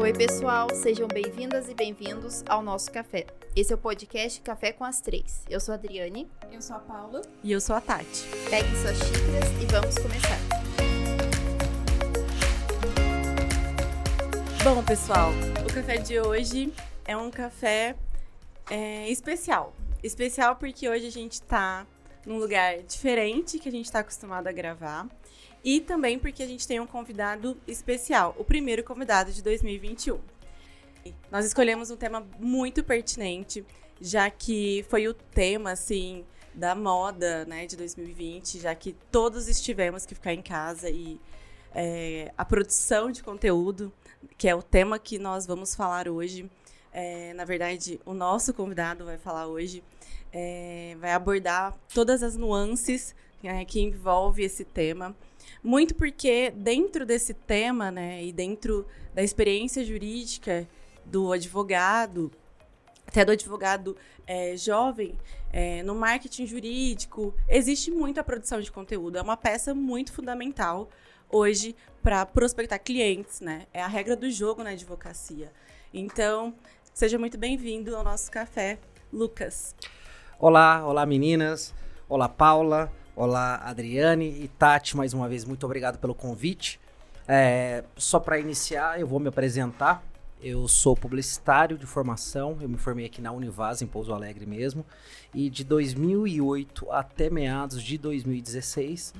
Oi, pessoal, sejam bem-vindas e bem-vindos ao nosso café. Esse é o podcast Café com as Três. Eu sou a Adriane. Eu sou a Paula. E eu sou a Tati. Peguem suas xícaras e vamos começar. Bom, pessoal, o café de hoje é um café é, especial. Especial porque hoje a gente tá num lugar diferente que a gente está acostumado a gravar. E também porque a gente tem um convidado especial, o primeiro convidado de 2021. Nós escolhemos um tema muito pertinente, já que foi o tema, assim, da moda, né, de 2020, já que todos estivemos que ficar em casa e é, a produção de conteúdo, que é o tema que nós vamos falar hoje. É, na verdade, o nosso convidado vai falar hoje, é, vai abordar todas as nuances né, que envolve esse tema. Muito porque dentro desse tema, né, e dentro da experiência jurídica do advogado, até do advogado é, jovem, é, no marketing jurídico, existe muita produção de conteúdo. É uma peça muito fundamental hoje para prospectar clientes, né? É a regra do jogo na advocacia. Então, seja muito bem-vindo ao nosso café, Lucas. Olá, olá meninas, olá Paula, olá Adriane e Tati, mais uma vez, muito obrigado pelo convite. É, só para iniciar, eu vou me apresentar. Eu sou publicitário de formação, eu me formei aqui na Univaz, em Pouso Alegre mesmo, e de 2008 até meados de 2016,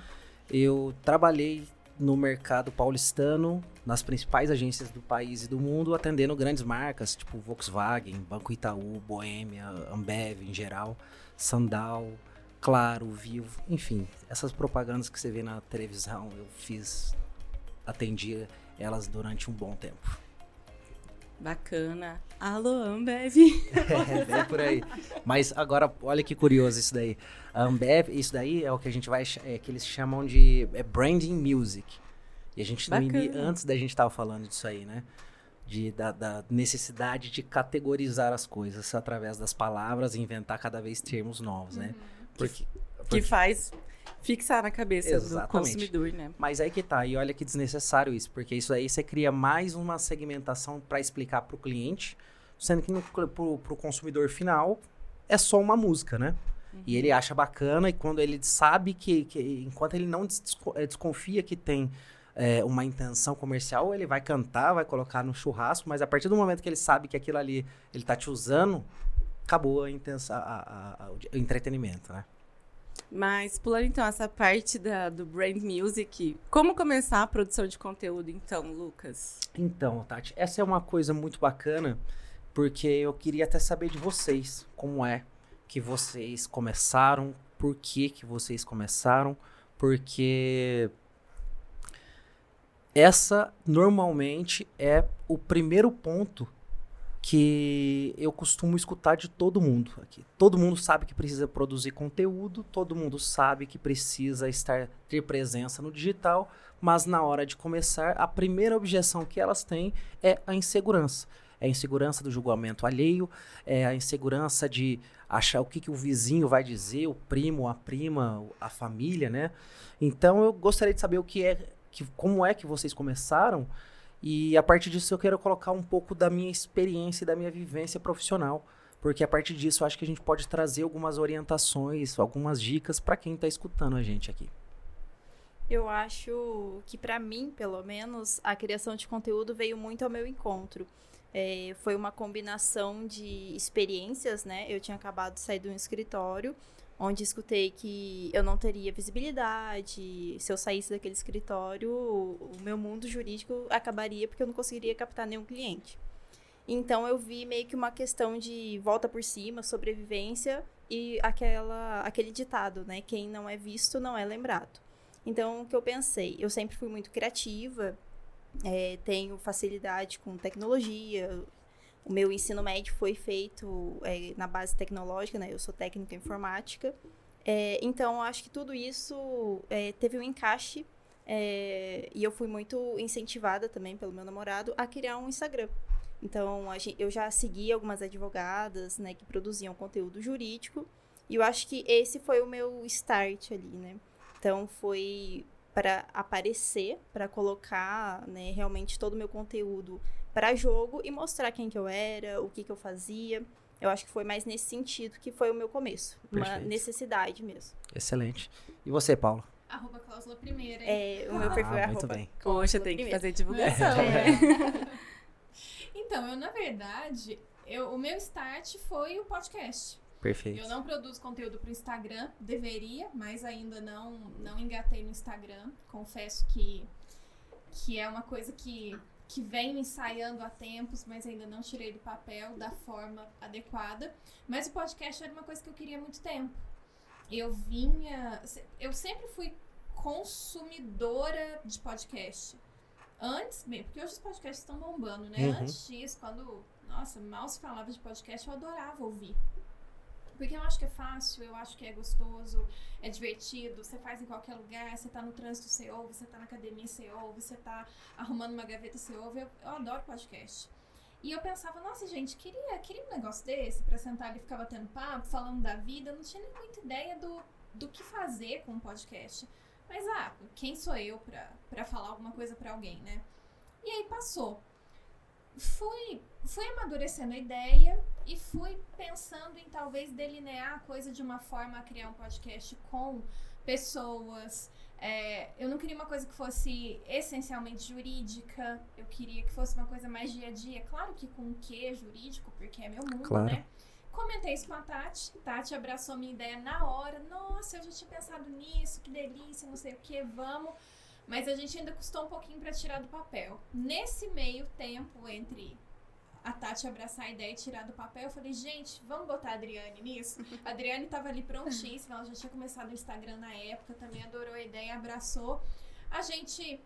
eu trabalhei no mercado paulistano, nas principais agências do país e do mundo, atendendo grandes marcas, tipo Volkswagen, Banco Itaú, Boêmia, Ambev em geral, Sandal, Claro, Vivo, enfim, essas propagandas que você vê na televisão, eu fiz, atendi elas durante um bom tempo. Bacana. Alô, Ambev. é, bem por aí. Mas agora, olha que curioso isso daí. A Ambev, isso daí é o que a gente vai, é, que eles chamam de é branding music. E a gente, Bacana. antes da gente tava falando disso aí, né? De, da, da, necessidade de categorizar as coisas através das palavras e inventar cada vez termos novos, né? Uhum. Porque, porque... Que faz fixar na cabeça Exatamente. do consumidor, né? Mas aí que tá, e olha que desnecessário isso, porque isso aí você cria mais uma segmentação para explicar para o cliente, sendo que para o consumidor final é só uma música, né? Uhum. E ele acha bacana, e quando ele sabe que, que enquanto ele não eh, desconfia que tem é, uma intenção comercial, ele vai cantar, vai colocar no churrasco, mas a partir do momento que ele sabe que aquilo ali ele tá te usando, acabou a intensa, a, a, a, o entretenimento, né? Mas pulando então essa parte da, do brand music, como começar a produção de conteúdo então, Lucas? Então, Tati, essa é uma coisa muito bacana, porque eu queria até saber de vocês, como é que vocês começaram, por que que vocês começaram, porque essa normalmente é o primeiro ponto que eu costumo escutar de todo mundo aqui. Todo mundo sabe que precisa produzir conteúdo, todo mundo sabe que precisa estar ter presença no digital, mas na hora de começar, a primeira objeção que elas têm é a insegurança. É a insegurança do julgamento alheio, é a insegurança de achar o que, que o vizinho vai dizer, o primo, a prima, a família, né? Então eu gostaria de saber o que é, que, como é que vocês começaram e a partir disso eu quero colocar um pouco da minha experiência e da minha vivência profissional, porque a partir disso eu acho que a gente pode trazer algumas orientações, algumas dicas para quem está escutando a gente aqui. Eu acho que para mim, pelo menos, a criação de conteúdo veio muito ao meu encontro. É, foi uma combinação de experiências, né? Eu tinha acabado de sair um escritório onde escutei que eu não teria visibilidade, se eu saísse daquele escritório, o meu mundo jurídico acabaria porque eu não conseguiria captar nenhum cliente. Então eu vi meio que uma questão de volta por cima, sobrevivência e aquela aquele ditado, né, quem não é visto não é lembrado. Então o que eu pensei, eu sempre fui muito criativa, é, tenho facilidade com tecnologia, o meu ensino médio foi feito é, na base tecnológica, né? Eu sou técnica informática. É, então, acho que tudo isso é, teve um encaixe é, e eu fui muito incentivada também pelo meu namorado a criar um Instagram. Então, gente, eu já segui algumas advogadas, né, que produziam conteúdo jurídico e eu acho que esse foi o meu start ali, né? Então, foi para aparecer, para colocar, né, realmente todo o meu conteúdo para jogo e mostrar quem que eu era, o que que eu fazia. Eu acho que foi mais nesse sentido que foi o meu começo. Uma Perfeito. necessidade mesmo. Excelente. E você, Paula? Arroba cláusula primeira. hein? É, o meu perfil é Ah, muito arroba bem. Poxa, tem que fazer divulgação, É. né? Então, eu, na verdade, eu, o meu start foi o podcast. Perfeito. Eu não produzo conteúdo pro Instagram, deveria, mas ainda não, não engatei no Instagram. Confesso que, que é uma coisa que, que venho ensaiando há tempos, mas ainda não tirei do papel da forma adequada. Mas o podcast era uma coisa que eu queria há muito tempo. Eu vinha. Eu sempre fui consumidora de podcast. Antes, bem, porque hoje os podcasts estão bombando, né? Uhum. Antes disso, quando, nossa, mal se falava de podcast, eu adorava ouvir. Porque eu acho que é fácil, eu acho que é gostoso, é divertido, você faz em qualquer lugar, você tá no trânsito, você ouve, você tá na academia, você ouve, você tá arrumando uma gaveta, você ouve. Eu, eu adoro podcast. E eu pensava, nossa, gente, queria, queria um negócio desse pra sentar ali e ficar batendo papo, falando da vida. Eu não tinha nem muita ideia do, do que fazer com um podcast. Mas, ah, quem sou eu pra, pra falar alguma coisa pra alguém, né? E aí passou. Fui, fui amadurecendo a ideia e fui pensando em talvez delinear a coisa de uma forma a criar um podcast com pessoas. É, eu não queria uma coisa que fosse essencialmente jurídica, eu queria que fosse uma coisa mais dia a dia. Claro que com o que jurídico, porque é meu mundo, Claro. né? Comentei isso com a Tati. Tati abraçou minha ideia na hora. Nossa, eu já tinha pensado nisso, que delícia, não sei o que, vamos. Mas a gente ainda custou um pouquinho pra tirar do papel. Nesse meio tempo entre a Tati abraçar a ideia e tirar do papel, eu falei, gente, vamos botar a Adriane nisso? A Adriane tava ali prontíssima, ela já tinha começado o Instagram na época, também adorou a ideia, abraçou. A gente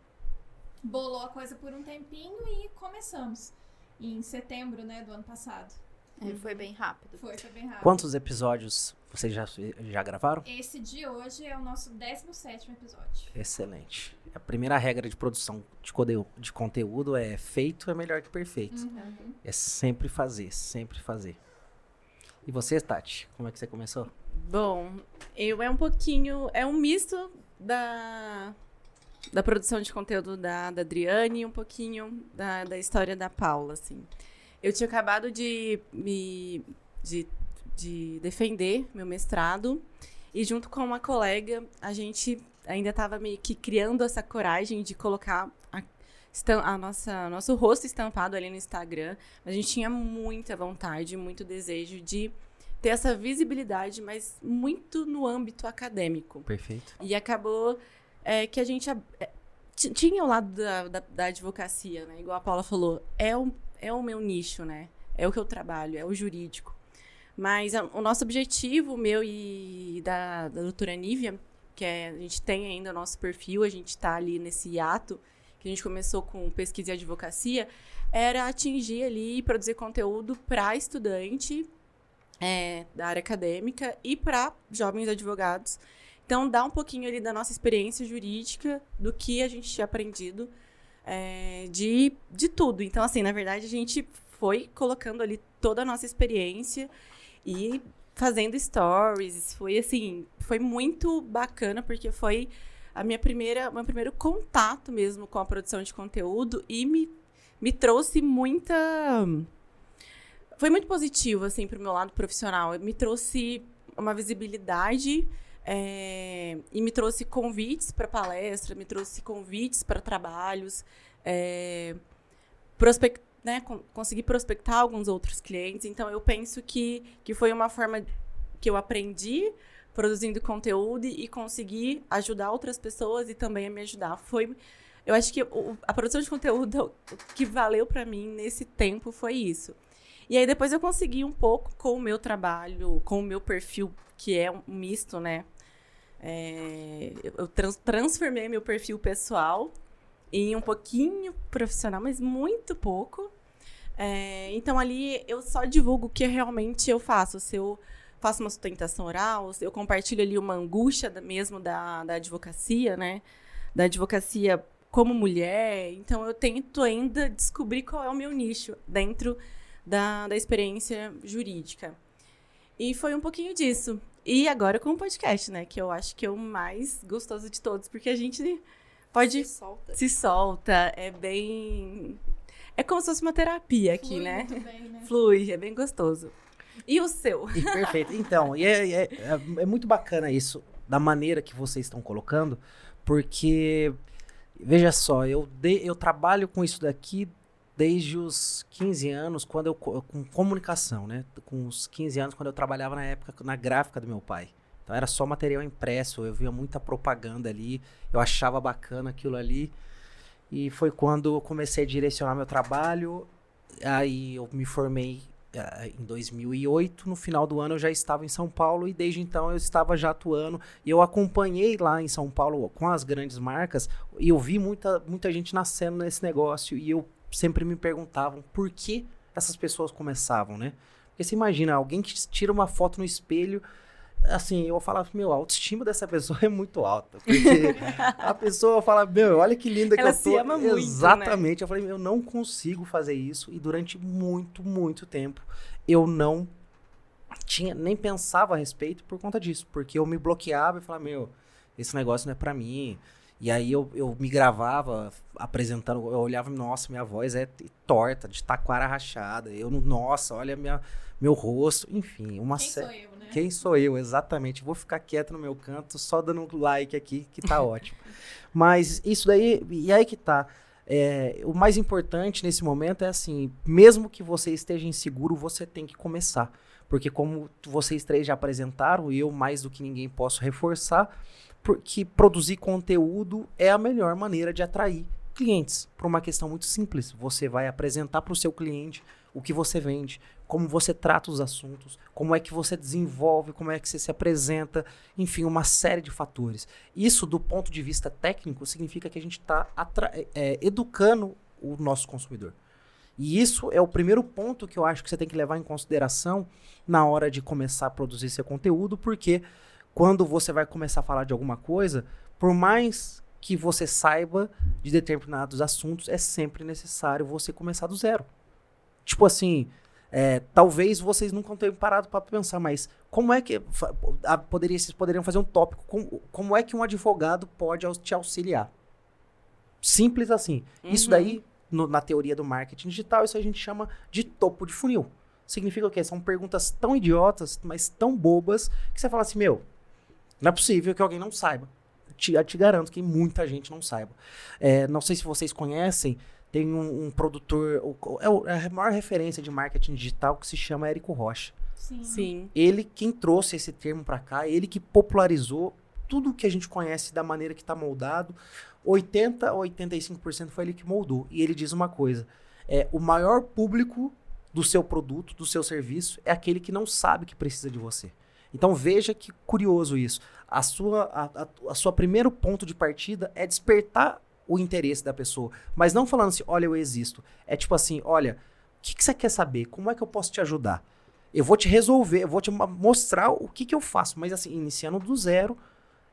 bolou a coisa por um tempinho e começamos. Em setembro, né, do ano passado. Foi bem rápido. Foi, foi bem rápido. Quantos episódios vocês já, já gravaram? Esse de hoje é o nosso 17 episódio. Excelente. A primeira regra de produção de, code- de conteúdo é feito é melhor que perfeito. Uhum. É sempre fazer, sempre fazer. E você, Tati, como é que você começou? Bom, eu é um pouquinho. É um misto da, da produção de conteúdo da, da Adriane e um pouquinho da, da história da Paula, assim. Eu tinha acabado de me. De, de defender meu mestrado e junto com uma colega a gente ainda estava meio que criando essa coragem de colocar a, a nossa nosso rosto estampado ali no Instagram a gente tinha muita vontade muito desejo de ter essa visibilidade mas muito no âmbito acadêmico Perfeito. e acabou é, que a gente é, ti- tinha o lado da, da, da advocacia, né? Igual a Paula falou, é o, é o meu nicho, né? É o que eu trabalho, é o jurídico. Mas a- o nosso objetivo, meu e da, da doutora Nívia, que é, a gente tem ainda o nosso perfil, a gente está ali nesse ato, que a gente começou com pesquisa e advocacia, era atingir ali e produzir conteúdo para estudante é, da área acadêmica e para jovens advogados. Então, dá um pouquinho ali da nossa experiência jurídica, do que a gente tinha aprendido, é, de, de tudo. Então, assim, na verdade, a gente foi colocando ali toda a nossa experiência e fazendo stories. Foi, assim, foi muito bacana, porque foi a minha primeira, meu primeiro contato mesmo com a produção de conteúdo e me, me trouxe muita... Foi muito positivo, assim, pro meu lado profissional. Me trouxe uma visibilidade é, e me trouxe convites para palestra, me trouxe convites para trabalhos, é, prospect, né, con- consegui prospectar alguns outros clientes. Então, eu penso que, que foi uma forma que eu aprendi produzindo conteúdo e consegui ajudar outras pessoas e também a me ajudar. Foi, eu acho que o- a produção de conteúdo que valeu para mim nesse tempo foi isso. E aí depois eu consegui um pouco com o meu trabalho, com o meu perfil, que é um misto, né? É, eu trans- transformei meu perfil pessoal em um pouquinho profissional, mas muito pouco. É, então ali eu só divulgo o que realmente eu faço. Se eu faço uma sustentação oral, se eu compartilho ali uma angústia da- mesmo da, da advocacia, né? Da advocacia como mulher. Então eu tento ainda descobrir qual é o meu nicho dentro da, da experiência jurídica. E foi um pouquinho disso. E agora com o podcast, né? Que eu acho que é o mais gostoso de todos, porque a gente pode Se solta. se solta, é bem. É como se fosse uma terapia aqui, Flui né? muito bem, né? Flui, é bem gostoso. E o seu? E perfeito. Então, e é, é- é- é muito bacana isso, da maneira que vocês estão colocando, porque, veja só, eu, de- eu trabalho com isso daqui desde os 15 anos, quando eu, co- com comunicação, né? Com os 15 anos, quando eu trabalhava na época na gráfica do meu pai. Então era só material impresso, eu via muita propaganda ali, eu achava bacana aquilo ali. E foi quando eu comecei a direcionar meu trabalho. Aí eu me formei ah, em 2008. No final do ano eu já estava em São Paulo e desde então eu estava já atuando. E eu acompanhei lá em São Paulo com as grandes marcas e eu vi muita, muita gente nascendo nesse negócio. E eu sempre me perguntavam por que essas pessoas começavam, né? Porque você imagina, alguém que tira uma foto no espelho assim, eu falava, meu, a autoestima dessa pessoa é muito alta. Porque a pessoa fala, meu, olha que linda que Ela eu tô. se ama muito, né? Exatamente. Eu falei, eu não consigo fazer isso. E durante muito, muito tempo, eu não tinha, nem pensava a respeito por conta disso. Porque eu me bloqueava e falava, meu, esse negócio não é pra mim. E aí eu, eu me gravava apresentando, eu olhava, nossa, minha voz é torta, de taquara rachada. Eu, nossa, olha minha, meu rosto. Enfim, uma Quem série. sou eu, né? Quem sou eu, exatamente. Vou ficar quieto no meu canto, só dando like aqui, que tá ótimo. Mas isso daí, e aí que tá. É, o mais importante nesse momento é assim, mesmo que você esteja inseguro, você tem que começar. Porque como vocês três já apresentaram, e eu mais do que ninguém posso reforçar, porque produzir conteúdo é a melhor maneira de atrair clientes. Por uma questão muito simples. Você vai apresentar para o seu cliente o que você vende, como você trata os assuntos, como é que você desenvolve, como é que você se apresenta, enfim, uma série de fatores. Isso, do ponto de vista técnico, significa que a gente está educando o nosso consumidor. E isso é o primeiro ponto que eu acho que você tem que levar em consideração na hora de começar a produzir seu conteúdo, porque quando você vai começar a falar de alguma coisa, por mais que você saiba de determinados assuntos, é sempre necessário você começar do zero. Tipo assim, é, talvez vocês nunca tenham parado para pensar, mas como é que a- poderia, vocês poderiam fazer um tópico? Como, como é que um advogado pode te auxiliar? Simples assim. Isso Uhum. daí, no- na teoria do marketing digital, isso a gente chama de topo de funil. Significa o quê? São perguntas tão idiotas, mas tão bobas, que você fala assim, meu, não é possível que alguém não saiba. Te, eu te garanto que muita gente não saiba. É, não sei se vocês conhecem, tem um, um produtor, o- é o- é a maior referência de marketing digital que se chama Érico Rocha. Sim. Sim. Ele quem trouxe esse termo para cá, ele que popularizou tudo que a gente conhece da maneira que está moldado. 80 a 85% foi ele que moldou. E ele diz uma coisa: é o maior público do seu produto, do seu serviço, é aquele que não sabe que precisa de você. Então veja que curioso isso. A sua, a, a, a sua primeiro ponto de partida é despertar o interesse da pessoa. Mas não falando assim, olha, eu existo. É tipo assim, olha, o que, que você quer saber? Como é que eu posso te ajudar? Eu vou te resolver, eu vou te mostrar o que, que eu faço, mas assim, iniciando do zero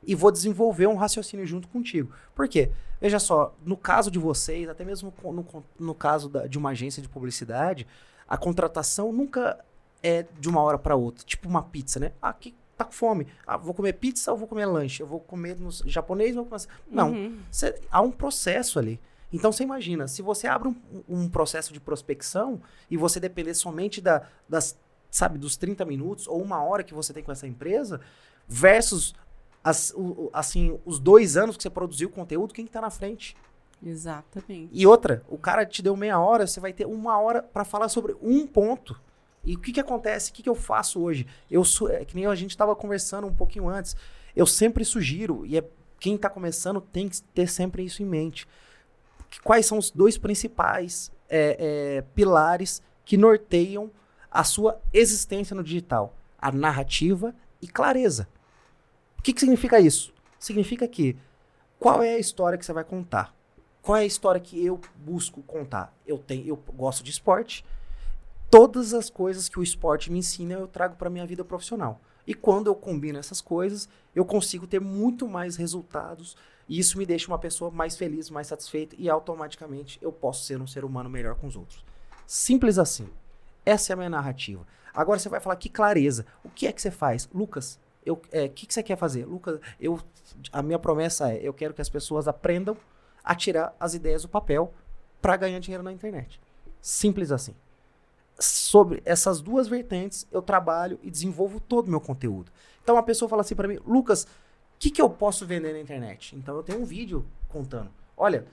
e vou desenvolver um raciocínio junto contigo. Por quê? Veja só, no caso de vocês, até mesmo no, no caso da- de uma agência de publicidade, a contratação nunca é de uma hora para outra. Tipo uma pizza, né? Ah, que tá com fome. Ah, vou comer pizza ou vou comer lanche? Eu vou comer no japonês ou vou comer... Não, Uhum. Cê- há um processo ali. Então você imagina, se você abre um, um processo de prospecção e você depender somente da, das, sabe, dos 30 minutos ou uma hora que você tem com essa empresa, versus as, o- o- assim, os dois anos que você produziu conteúdo, quem que tá na frente? Exatamente. E outra, o cara te deu meia hora, você vai ter uma hora para falar sobre um ponto. E o que que acontece? O que que eu faço hoje? Eu é que nem a gente estava conversando um pouquinho antes. Eu sempre sugiro, e é, quem está começando tem que ter sempre isso em mente. Que quais são os dois principais é, é, pilares que norteiam a sua existência no digital? A narrativa e clareza. O que, que significa isso? Significa que qual é a história que você vai contar? Qual é a história que eu busco contar? Eu tenho, eu gosto de esporte. Todas as coisas que o esporte me ensina eu trago para minha vida profissional. E quando eu combino essas coisas, eu consigo ter muito mais resultados e isso me deixa uma pessoa mais feliz, mais satisfeita e automaticamente eu posso ser um ser humano melhor com os outros. Simples assim. Essa é a minha narrativa. Agora você vai falar que clareza. O que é que você faz, Lucas? Eu, é, o que, que você quer fazer, Lucas? Eu, a minha promessa é, eu quero que as pessoas aprendam a tirar as ideias do papel para ganhar dinheiro na internet. Simples assim. Sobre essas duas vertentes, eu trabalho e desenvolvo todo o meu conteúdo. Então a pessoa fala assim para mim, Lucas, o que, que eu posso vender na internet? Então eu tenho um vídeo contando. Olha,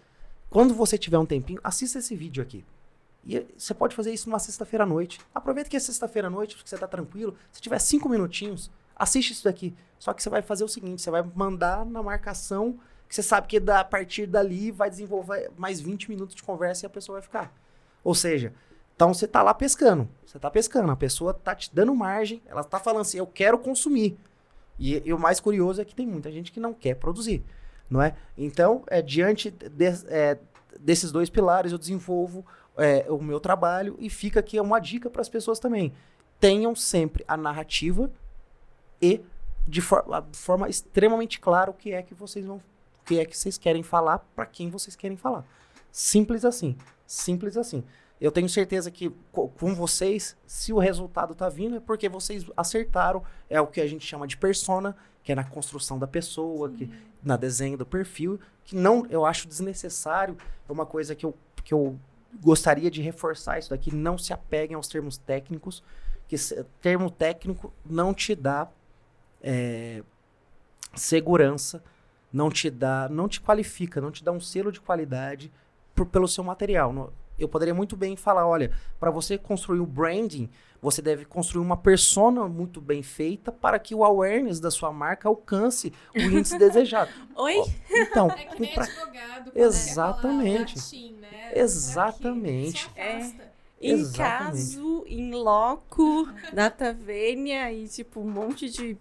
quando você tiver um tempinho, assista esse vídeo aqui. E você pode fazer isso numa sexta-feira à noite. Aproveita que é sexta-feira à noite, porque você está tranquilo. Se tiver cinco minutinhos, assiste isso daqui. Só que você vai fazer o seguinte: você vai mandar na marcação que você sabe que da, a partir dali vai desenvolver mais 20 minutos de conversa e a pessoa vai ficar. Ou seja, então você tá lá pescando. Você tá pescando, a pessoa tá te dando margem, ela tá falando assim, eu quero consumir. E, e o mais curioso é que tem muita gente que não quer produzir, não é? Então, é, diante de, é, desses dois pilares, eu desenvolvo é, o meu trabalho e fica aqui uma dica para as pessoas também. Tenham sempre a narrativa e de for forma extremamente clara o que é que vocês vão, o que é que vocês querem falar para quem vocês querem falar. Simples assim, simples assim. Eu tenho certeza que com vocês, se o resultado tá vindo, é porque vocês acertaram. É o que a gente chama de persona, que é na construção da pessoa, que, na desenho do perfil, que não eu acho desnecessário. É uma coisa que eu, que eu gostaria de reforçar isso daqui. Não se apeguem aos termos técnicos, que termo técnico não te dá é, segurança, não te dá, não te qualifica, não te dá um selo de qualidade por, pelo seu material. Eu poderia muito bem falar, olha, para você construir o branding, você deve construir uma persona muito bem feita para que o awareness da sua marca alcance o índice desejado. Oi? Então, é que nem pra... advogado, exatamente. Latim, né? Exatamente. É. Em Exatamente. caso, em loco, data vênia e tipo um monte de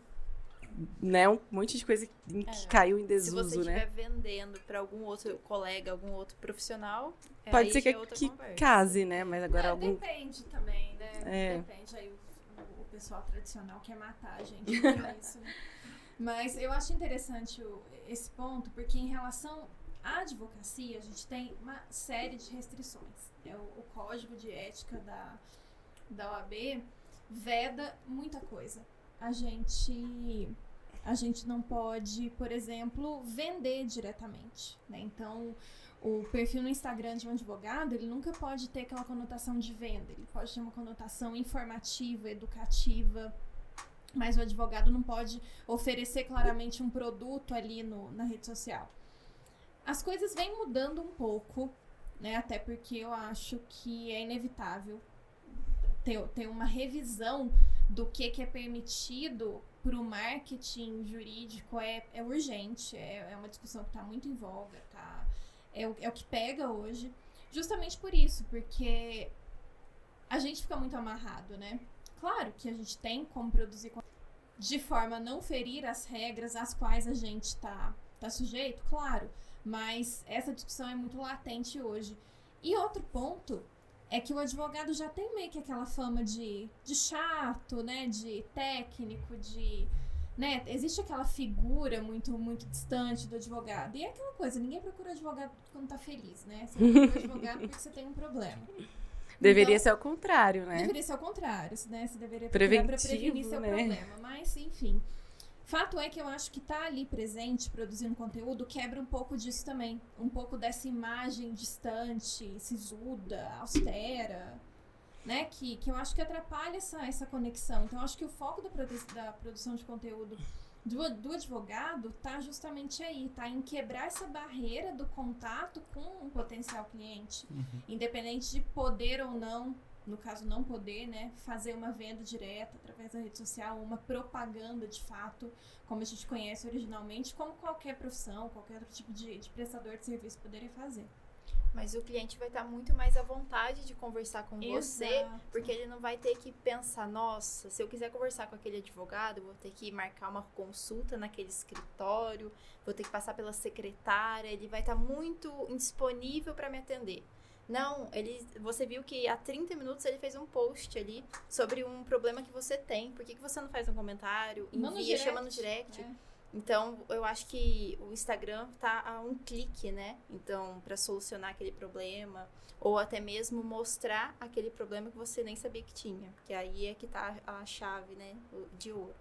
né, um monte de coisa que é. caiu em desuso, né? Se você estiver né? vendendo para algum outro colega, algum outro profissional, é pode ser que, é que case, né? Mas agora é, algum depende também, né? É. Depende aí o, o, pessoal tradicional quer matar a gente com isso. Né? Mas eu acho interessante o, esse ponto porque em relação à advocacia a gente tem uma série de restrições. É o, o código de ética da da OAB veda muita coisa. A gente a gente não pode, por exemplo, vender diretamente. Né? Então, o perfil no Instagram de um advogado, ele nunca pode ter aquela conotação de venda. Ele pode ter uma conotação informativa, educativa, mas o advogado não pode oferecer claramente um produto ali no, na rede social. As coisas vêm mudando um pouco, né? Até porque eu acho que é inevitável ter, ter uma revisão do que, que é permitido para o marketing jurídico é, é urgente, é, é uma discussão que está muito em voga, tá? É o, é o que pega hoje, justamente por isso, porque a gente fica muito amarrado, né? Claro que a gente tem como produzir de forma a não ferir as regras às quais a gente está tá sujeito, claro, mas essa discussão é muito latente hoje. E outro ponto é que o advogado já tem meio que aquela fama de, de chato, né? De técnico, de. Né? Existe aquela figura muito, muito distante do advogado. E é aquela coisa, ninguém procura advogado quando tá feliz, né? Você procura advogado porque você tem um problema. Deveria então, ser o contrário, né? Deveria ser o contrário, né? Você deveria procurar pra prevenir seu né? problema. Mas, enfim. Fato é que eu acho que tá ali presente, produzindo conteúdo, quebra um pouco disso também. Um pouco dessa imagem distante, sisuda, austera, né? Que, que eu acho que atrapalha essa, essa conexão. Então, eu acho que o foco da, da produção de conteúdo do, do advogado tá justamente aí, tá em quebrar essa barreira do contato com um potencial cliente. Uhum. Independente de poder ou não no caso não poder, né, fazer uma venda direta através da rede social, uma propaganda de fato, como a gente conhece originalmente, como qualquer profissão, qualquer outro tipo de, de prestador de serviço poderia fazer. Mas o cliente vai estar muito mais à vontade de conversar com Exato. você, porque ele não vai ter que pensar, nossa, se eu quiser conversar com aquele advogado, vou ter que marcar uma consulta naquele escritório, vou ter que passar pela secretária, ele vai estar muito indisponível para me atender. Não, ele, você viu que há 30 minutos ele fez um post ali sobre um problema que você tem. Por que, que você não faz um comentário? Envia, chama no direct. É. Então, eu acho que o Instagram tá a um clique, né? Então, para solucionar aquele problema ou até mesmo mostrar aquele problema que você nem sabia que tinha, que aí é que tá a chave, né, de ouro.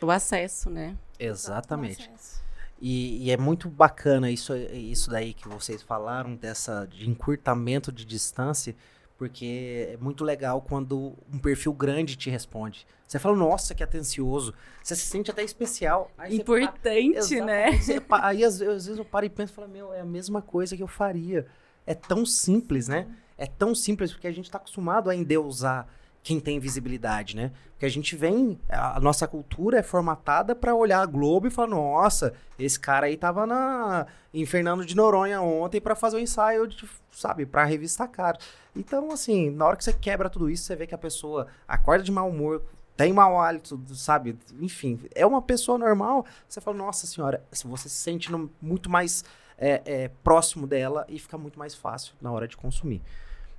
O acesso, né? Exatamente. O acesso. E, e, é muito bacana isso, isso daí que vocês falaram, dessa de encurtamento de distância, Porque é muito legal quando um perfil grande te responde. Você fala, nossa, que atencioso. Você se sente até especial. Aí Importante, né? Você Aí às, vezes eu paro e penso e falo, meu, é a mesma coisa que eu faria. É tão simples, né? É tão simples porque a gente tá acostumado a endeusar quem tem visibilidade, né? Porque a gente vem, a nossa cultura é formatada pra olhar a Globo e falar, nossa, esse cara aí tava na em Fernando de Noronha ontem pra fazer um ensaio, de, sabe, pra revista Cara. Então, assim, na hora que você quebra tudo isso, você vê que a pessoa acorda de mau humor, tem mau hálito, sabe? Enfim, é uma pessoa normal. Você fala, nossa senhora, se você se sente no- muito mais é, é, próximo dela e fica muito mais fácil na hora de consumir.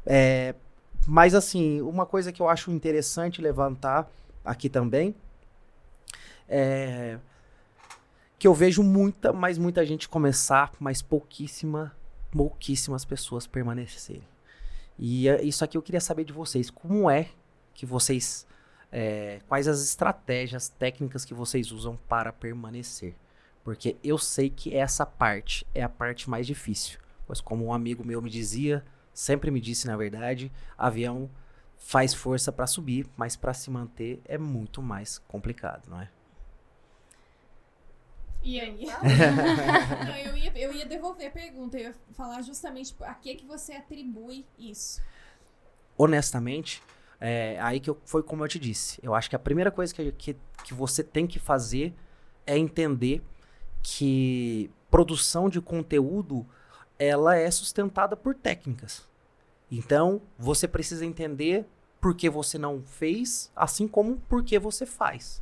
É, mas, assim, uma coisa que eu acho interessante levantar aqui também é que eu vejo muita, mas muita gente começar, mas pouquíssima, pouquíssimas pessoas permanecerem. E é, isso aqui eu queria saber de vocês. Como é que vocês. é, quais as estratégias técnicas que vocês usam para permanecer? Porque eu sei que essa parte é a parte mais difícil. Pois, como um amigo meu me dizia, sempre me disse, na verdade, avião faz força para subir, mas para se manter é muito mais complicado, não é? E aí? Não, eu, ia, eu ia devolver a pergunta, eu ia falar justamente a que, que você atribui isso. honestamente, é, aí que eu- foi como eu te disse. Eu acho que a primeira coisa que, que, que você tem que fazer é entender que produção de conteúdo ela é sustentada por técnicas. Então, você precisa entender por que você não fez, assim como por que você faz.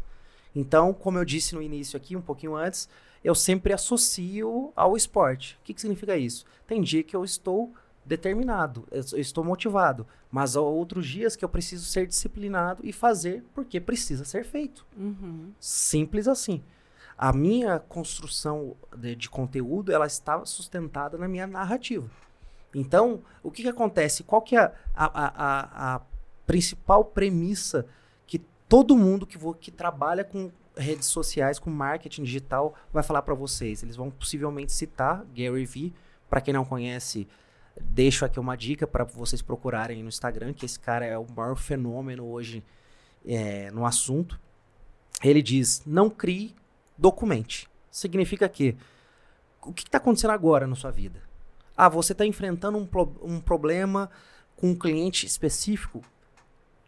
Então, como eu disse no início aqui, um pouquinho antes, eu sempre associo ao esporte. O que, que significa isso? Tem dia que eu estou determinado, eu estou motivado, mas há outros dias que eu preciso ser disciplinado e fazer porque precisa ser feito. Uhum. Simples assim. A minha construção de, de conteúdo, ela está sustentada na minha narrativa. Então, o que, que acontece? Qual que é a, a, a, a principal premissa que todo mundo que, vo- que trabalha com redes sociais, com marketing digital, vai falar para vocês? Eles vão possivelmente citar Gary Vee. Para quem não conhece, deixo aqui uma dica para vocês procurarem no Instagram, que esse cara é o maior fenômeno hoje é, no assunto. Ele diz: não crie, documente. Significa que o que está acontecendo agora na sua vida? Ah, você está enfrentando um, pro- um problema com um cliente específico.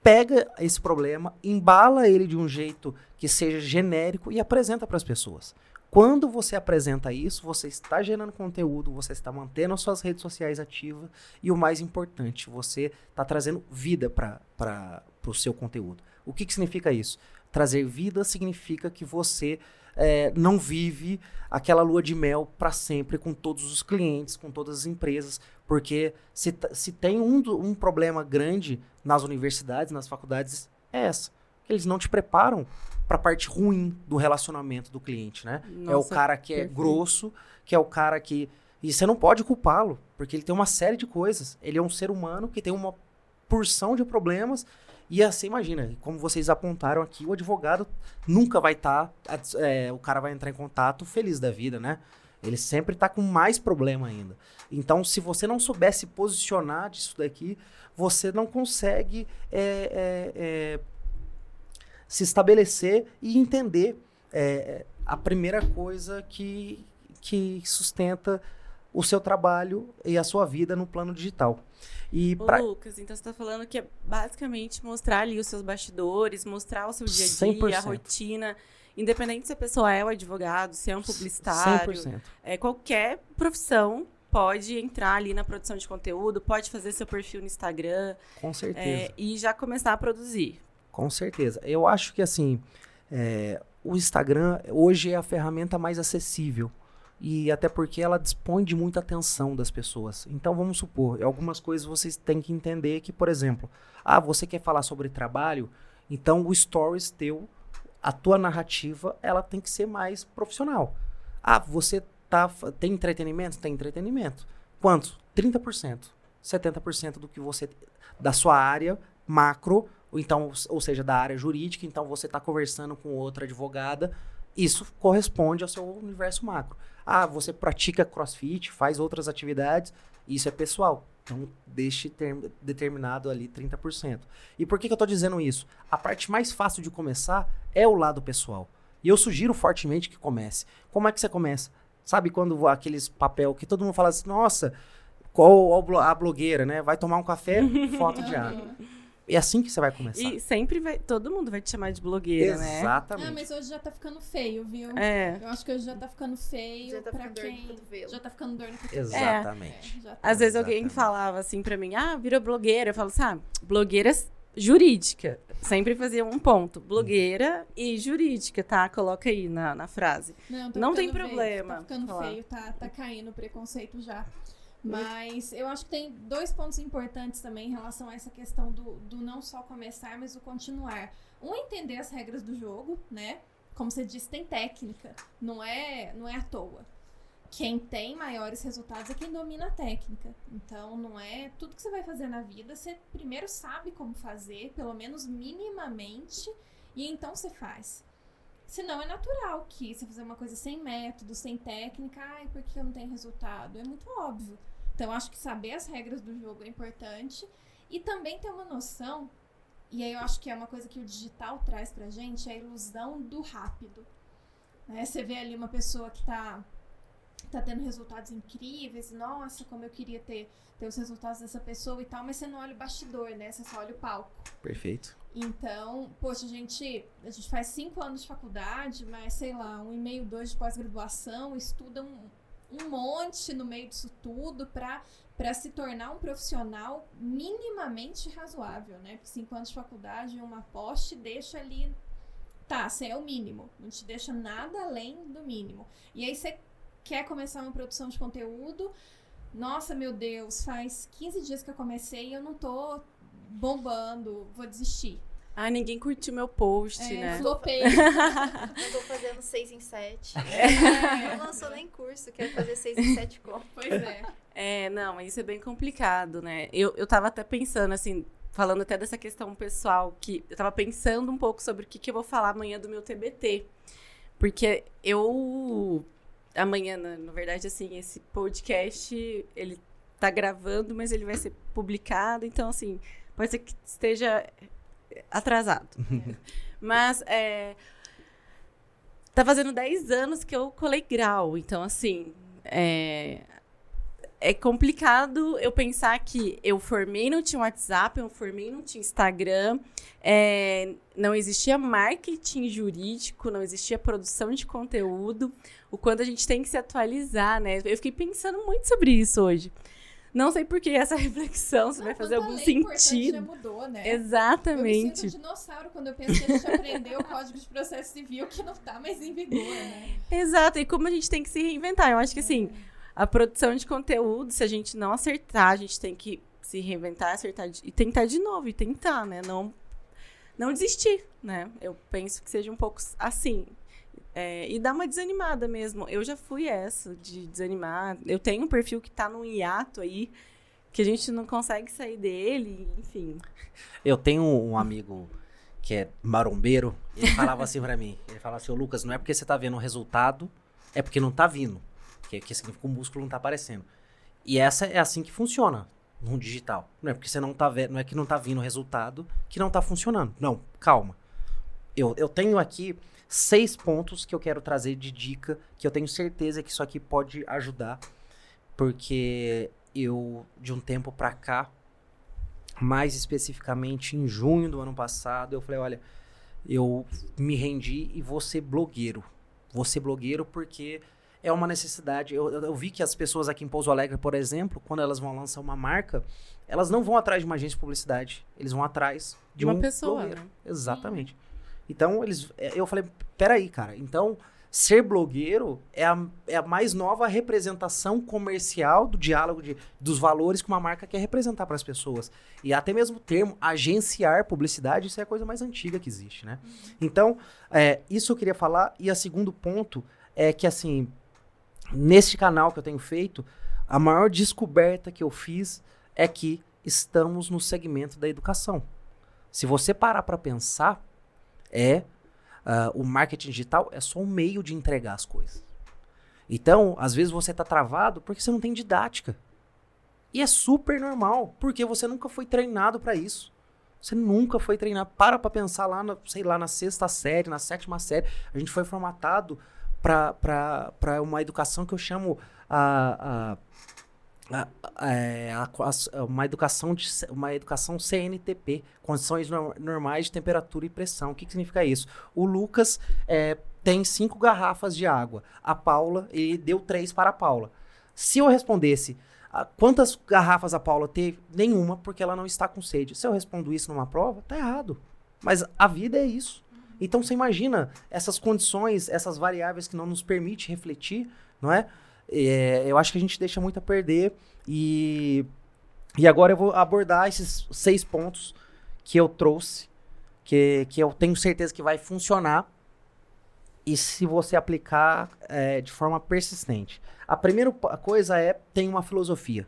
Pega esse problema, embala ele de um jeito que seja genérico e apresenta para as pessoas. Quando você apresenta isso, você está gerando conteúdo, você está mantendo as suas redes sociais ativas e o mais importante, você está trazendo vida para o seu conteúdo. O que, que significa isso? Trazer vida significa que você é, não vive aquela lua de mel para sempre com todos os clientes, com todas as empresas, porque se, se tem um, um problema grande nas universidades, nas faculdades, é essa. Eles não te preparam para a parte ruim do relacionamento do cliente, né? é o Nossa, cara que é perfeito. grosso, que é o cara que. E você não pode culpá-lo, porque ele tem uma série de coisas. Ele é um ser humano que tem uma porção de problemas. E assim, imagina, como vocês apontaram aqui, o advogado nunca vai estar. o cara vai entrar em contato feliz da vida, né? Ele sempre tá com mais problema ainda. Então, se você não souber se posicionar disso daqui, você não consegue é, é, é, se estabelecer e entender é, a primeira coisa que, que sustenta o seu trabalho e a sua vida no plano digital. E Ô, pra, Lucas, então você tá falando que é basicamente mostrar ali os seus bastidores, mostrar o seu dia a dia, 100%. a rotina. Independente se a pessoa é o advogado, se é um publicitário, 100%. é, qualquer profissão pode entrar ali na produção de conteúdo, pode fazer seu perfil no Instagram Com certeza. é, e já começar a produzir. Com certeza. Eu acho que assim, é, o Instagram hoje é a ferramenta mais acessível. E até porque ela dispõe de muita atenção das pessoas. Então vamos supor, algumas coisas vocês têm que entender que, por exemplo, ah, você quer falar sobre trabalho, então o stories teu, a tua narrativa, ela tem que ser mais profissional. Ah, você tá, tem entretenimento? Tem entretenimento. Quanto? 30%. 70% do que você da sua área macro, ou então, ou seja, da área jurídica, então você está conversando com outra advogada, isso corresponde ao seu universo macro. Ah, você pratica crossfit, faz outras atividades, Isso é pessoal. Então, deixe ter, determinado ali 30%. E por que, que eu estou dizendo isso? A parte mais fácil de começar é o lado pessoal. E eu sugiro fortemente que comece. Como é que você começa? Sabe quando aqueles papel que todo mundo fala assim, nossa, qual a blogueira, né? Vai tomar um café, foto de água. É assim que você vai começar. E sempre vai, todo mundo vai te chamar de blogueira, Exatamente. né? Exatamente. Ah, mas hoje já tá ficando feio, viu? É. Eu acho que hoje já tá ficando feio Já tá pra ficando dor no quem... cotovelo. Já tá ficando dor no cotovelo. Exatamente. É, já tá. Às vezes alguém Exatamente. falava assim pra mim, ah, virou blogueira. Eu falo assim, ah, blogueira jurídica. Sempre fazia um ponto. Blogueira e jurídica, tá? Coloca aí na, na frase. Não, tá Não tem ficando feio, problema Tá ficando falar. feio, tá, tá caindo o preconceito já. Mas eu acho que tem dois pontos importantes também em relação a essa questão do, do não só começar, mas o continuar. Um entender as regras do jogo, né? Como você disse, tem técnica. Não é, não é à toa. Quem tem maiores resultados é quem domina a técnica. Então, não é tudo que você vai fazer na vida, você primeiro sabe como fazer, pelo menos minimamente, e então você faz. Senão é natural que você fazer uma coisa sem método, sem técnica, ai, por que eu não tenho resultado? É muito óbvio. Então, acho que saber as regras do jogo é importante e também ter uma noção, e aí eu acho que é uma coisa que o digital traz pra gente, é a ilusão do rápido. Né? Você vê ali uma pessoa que tá, tá tendo resultados incríveis, nossa, como eu queria ter, ter os resultados dessa pessoa e tal, mas você não olha o bastidor, né? Você só olha o palco. Perfeito. Então, poxa, a gente, a gente faz cinco anos de faculdade, mas sei lá, um e meio, dois de pós-graduação, estuda um, um monte no meio disso tudo pra, pra se tornar um profissional minimamente razoável, né? Porque cinco anos de faculdade e uma pós te deixa ali. Tá, você é o mínimo, não te deixa nada além do mínimo. E aí você quer começar uma produção de conteúdo. Nossa, meu Deus, faz 15 dias que eu comecei e eu não tô bombando, vou desistir. Ah, ninguém curtiu meu post, É, né? flopei. Eu tô fazendo 6 em 7. Não lançou nem curso, quero fazer 6 em 7 como. Pois é. É, não, mas isso é bem complicado, né? Eu, eu tava até pensando, assim, falando até dessa questão pessoal, que eu tava pensando um pouco sobre o que, que eu vou falar amanhã do meu TBT. Porque eu. Amanhã, na, na verdade, assim, esse podcast, ele tá gravando, mas ele vai ser publicado, então, assim, pode ser que esteja atrasado. mas, é. Tá fazendo 10 anos que eu colei grau, então, assim. É, é complicado eu pensar que eu formei, não tinha WhatsApp, eu formei, não tinha Instagram, é, não existia marketing jurídico, não existia produção de conteúdo, o quanto a gente tem que se atualizar, né? Eu fiquei pensando muito sobre isso hoje. Não sei por que essa reflexão, se vai fazer algum importante sentido. Já mudou, né? Eu me Exatamente. sinto dinossauro quando eu penso que a gente aprendeu o Código de Processo Civil que não tá mais em vigor, né? Exato, e como a gente tem que se reinventar. Eu acho que assim, a produção de conteúdo, se a gente não acertar, a gente tem que se reinventar, acertar e tentar de novo, e tentar, né? Não, não desistir, né? Eu penso que seja um pouco assim. É, e dar uma desanimada mesmo. Eu já fui essa, de desanimar. Eu tenho um perfil que tá num hiato aí, que a gente não consegue sair dele, enfim. Eu tenho um amigo que é marombeiro, ele falava assim pra mim, ele falava assim, ô Lucas, não é porque você tá vendo o resultado, é porque não tá vindo. Que, que significa que o músculo não tá aparecendo. E essa é assim que funciona no digital. Não é porque você não tá vendo, não é que não tá vindo o resultado que não tá funcionando. Não, calma. Eu, eu tenho aqui seis pontos que eu quero trazer de dica, que eu tenho certeza que isso aqui pode ajudar, porque eu, de um tempo pra cá, mais especificamente em junho do ano passado, eu falei, olha, eu me rendi e vou ser blogueiro. Vou ser blogueiro porque é uma necessidade. Eu, eu- eu vi que as pessoas aqui em Pouso Alegre, por exemplo, quando elas vão lançar uma marca, elas não vão atrás de uma agência de publicidade. Eles vão atrás de uma um pessoa, blogueiro. né? Exatamente. Então, eles, é, eu falei, peraí, cara. Então, ser blogueiro é a, é a mais nova representação comercial do diálogo de, dos valores que uma marca quer representar para as pessoas. E até mesmo o termo agenciar publicidade, isso é a coisa mais antiga que existe, né? Então, é, isso eu queria falar. E o segundo ponto é que, assim, neste canal que eu tenho feito, a maior descoberta que eu fiz é que estamos no segmento da educação. Se você parar para pensar, é ah, o marketing digital é só um meio de entregar as coisas. Então, às vezes você está travado porque você não tem didática. E é super normal, porque você nunca foi treinado para isso. Você nunca foi treinado. Para pra pensar lá, na, sei lá, na sexta série, na sétima série. A gente foi formatado para uma educação que eu chamo a, a, a, é, a, uma educação de uma educação CNTP, condições normais de temperatura e pressão. O que, que significa isso? O Lucas é, tem cinco garrafas de água. A Paula, ele deu três para a Paula. Se eu respondesse quantas garrafas a Paula teve, nenhuma, porque ela não está com sede. Se eu respondo isso numa prova, tá errado. Mas a vida é isso. Então você imagina essas condições, essas variáveis que não nos permite refletir, não é? É eu acho que a gente deixa muito a perder e e agora eu vou abordar esses seis pontos que eu trouxe, que, que eu tenho certeza que vai funcionar e se você aplicar é, de forma persistente. A primeira coisa é tem uma filosofia.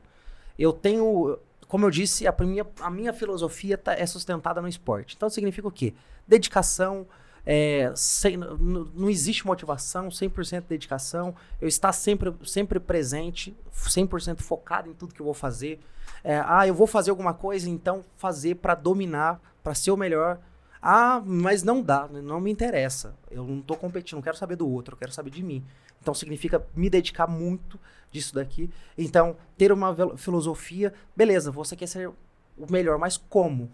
Eu tenho, como eu disse, a minha, a minha filosofia tá, é sustentada no esporte. Então significa o quê? Dedicação, é, sem, não existe motivação, 100% dedicação. Eu estar sempre, sempre presente, 100% focado em tudo que eu vou fazer. É, ah, eu vou fazer alguma coisa, então fazer para dominar, para ser o melhor ah, mas não dá, não me interessa. Eu não tô competindo, não quero saber do outro, eu quero saber de mim. Então significa me dedicar muito disso daqui. Então, ter uma filosofia, beleza, você quer ser o melhor, mas como?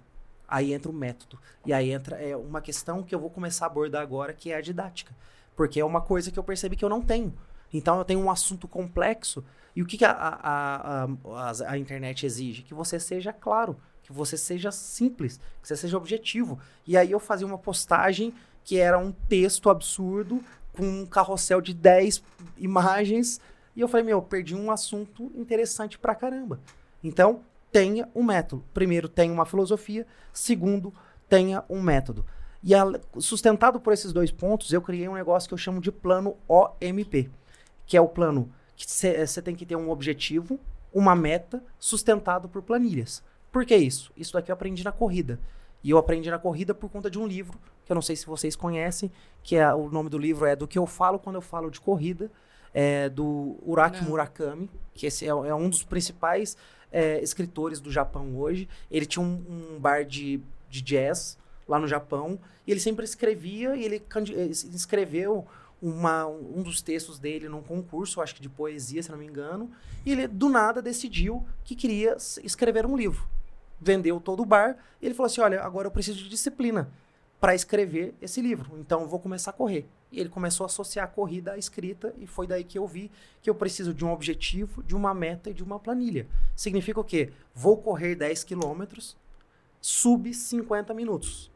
Aí entra o método. E aí entra é, uma questão que eu vou começar a abordar agora, que é a didática. Porque é uma coisa que eu percebi que eu não tenho. Então eu tenho um assunto complexo. E o que, que a, a, a, a, internet exige? Que você seja claro que você seja simples, que você seja objetivo. E aí eu fazia uma postagem que era um texto absurdo com um carrossel de 10 imagens e eu falei, meu, perdi um assunto interessante pra caramba. Então, tenha um método. Primeiro, tenha uma filosofia. Segundo, tenha um método. E a, sustentado por esses dois pontos, eu criei um negócio que eu chamo de plano OMP, que é o plano que você tem que ter um objetivo, uma meta, sustentado por planilhas. Por que isso? Isso daqui eu aprendi na corrida. E eu aprendi na corrida por conta de um livro, que eu não sei se vocês conhecem, que é o nome do livro é Do que eu falo quando eu falo de corrida, é do Uraki não. Murakami, que esse é, é um dos principais é, escritores do Japão hoje. Ele tinha um, um bar de, de jazz lá no Japão, e ele sempre escrevia, e ele escreveu uma, um dos textos dele num concurso, acho que de poesia, se não me engano, e ele do nada decidiu que queria escrever um livro vendeu todo o bar e ele falou assim: Olha, agora eu preciso de disciplina para escrever esse livro, então eu vou começar a correr. E ele começou a associar a corrida à escrita, e foi daí que eu vi que eu preciso de um objetivo, de uma meta e de uma planilha. Significa o quê? Vou correr 10 quilômetros, sub 50 minutos.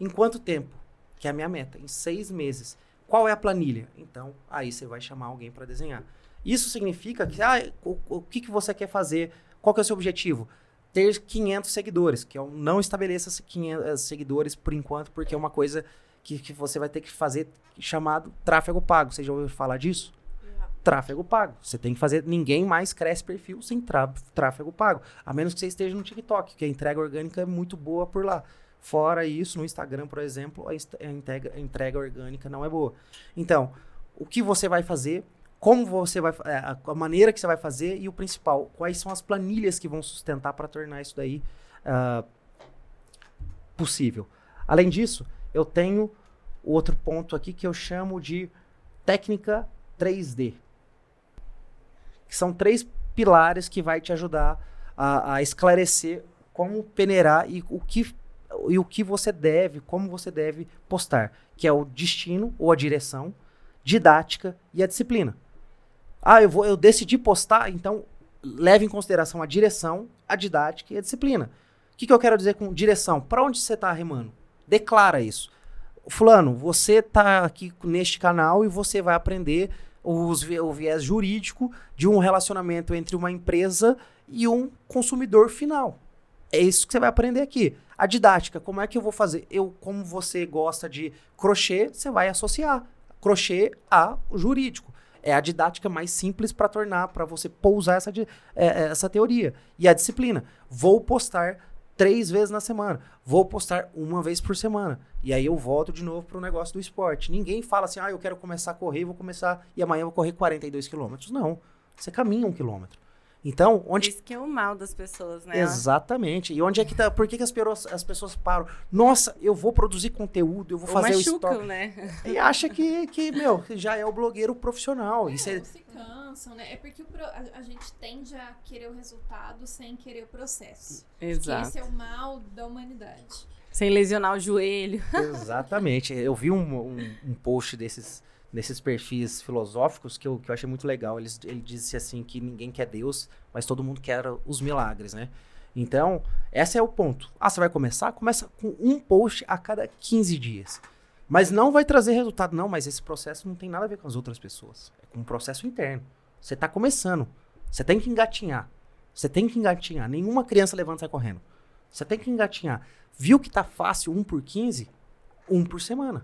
Em quanto tempo? Que é a minha meta, em seis meses. Qual é a planilha? Então, aí você vai chamar alguém para desenhar. Isso significa que, ah, o, o que, que você quer fazer? Qual que é o seu objetivo? ter 500 seguidores, que eu não estabeleça 500 eh, seguidores por enquanto, porque é uma coisa que, que você vai ter que fazer chamado tráfego pago. Você já ouviu falar disso? Tráfego pago. Você tem que fazer. Ninguém mais cresce perfil sem tráfego pago. A menos que você esteja no TikTok, que a entrega orgânica é muito boa por lá. Fora isso, no Instagram, por exemplo, a entrega, a entrega orgânica não é boa. Então, o que você vai fazer como você vai é, a maneira que você vai fazer e o principal quais são as planilhas que vão sustentar para tornar isso daí uh, possível além disso eu tenho outro ponto aqui que eu chamo de técnica 3D que são três pilares que vai te ajudar a, a esclarecer como peneirar e o que e o que você deve como você deve postar que é o destino ou a direção didática e a disciplina ah, eu, vou, eu decidi postar, então leve em consideração a direção, a didática e a disciplina. O que, que eu quero dizer com direção? Para onde você está remando? Declara isso. Fulano, você está aqui neste canal e você vai aprender os, o viés jurídico de um relacionamento entre uma empresa e um consumidor final. É isso que você vai aprender aqui. A didática, como é que eu vou fazer? Eu, como você gosta de crochê, você vai associar crochê a jurídico é a didática mais simples para tornar, para você pousar essa, é, é, essa teoria. E a disciplina. Vou postar três vezes na semana. Vou postar uma vez por semana. E aí eu volto de novo para o negócio do esporte. Ninguém fala assim, ah, eu quero começar a correr, vou começar e amanhã eu vou correr 42 quilômetros. Não. Você caminha um quilômetro. Então, onde. Isso que é o mal das pessoas, né? Exatamente. E onde é que tá. Por que, que as, pessoas, as pessoas param? Nossa, eu vou produzir conteúdo, eu vou Ou fazer o machucam, story. né? E acha que, que, meu, já é o blogueiro profissional. Isso é, Cansam, né? É porque o pro- a, a gente tende a querer o resultado sem querer o processo. Que Exato. esse é o mal da humanidade. Sem lesionar o joelho. Exatamente. Eu vi um, um, um post desses, desses perfis filosóficos que eu, que eu achei muito legal. Eles, ele disse assim que ninguém quer Deus, mas todo mundo quer os milagres, né? Então, esse é o ponto. Ah, você vai começar? Começa com um post a cada 15 dias. Mas não vai trazer resultado, não. Mas esse processo não tem nada a ver com as outras pessoas. É com um processo interno. Você está começando. Você tem que engatinhar. Você tem que engatinhar. Nenhuma criança levanta e sai correndo. Você tem que engatinhar. Viu que tá fácil 1 por 15? Um por semana.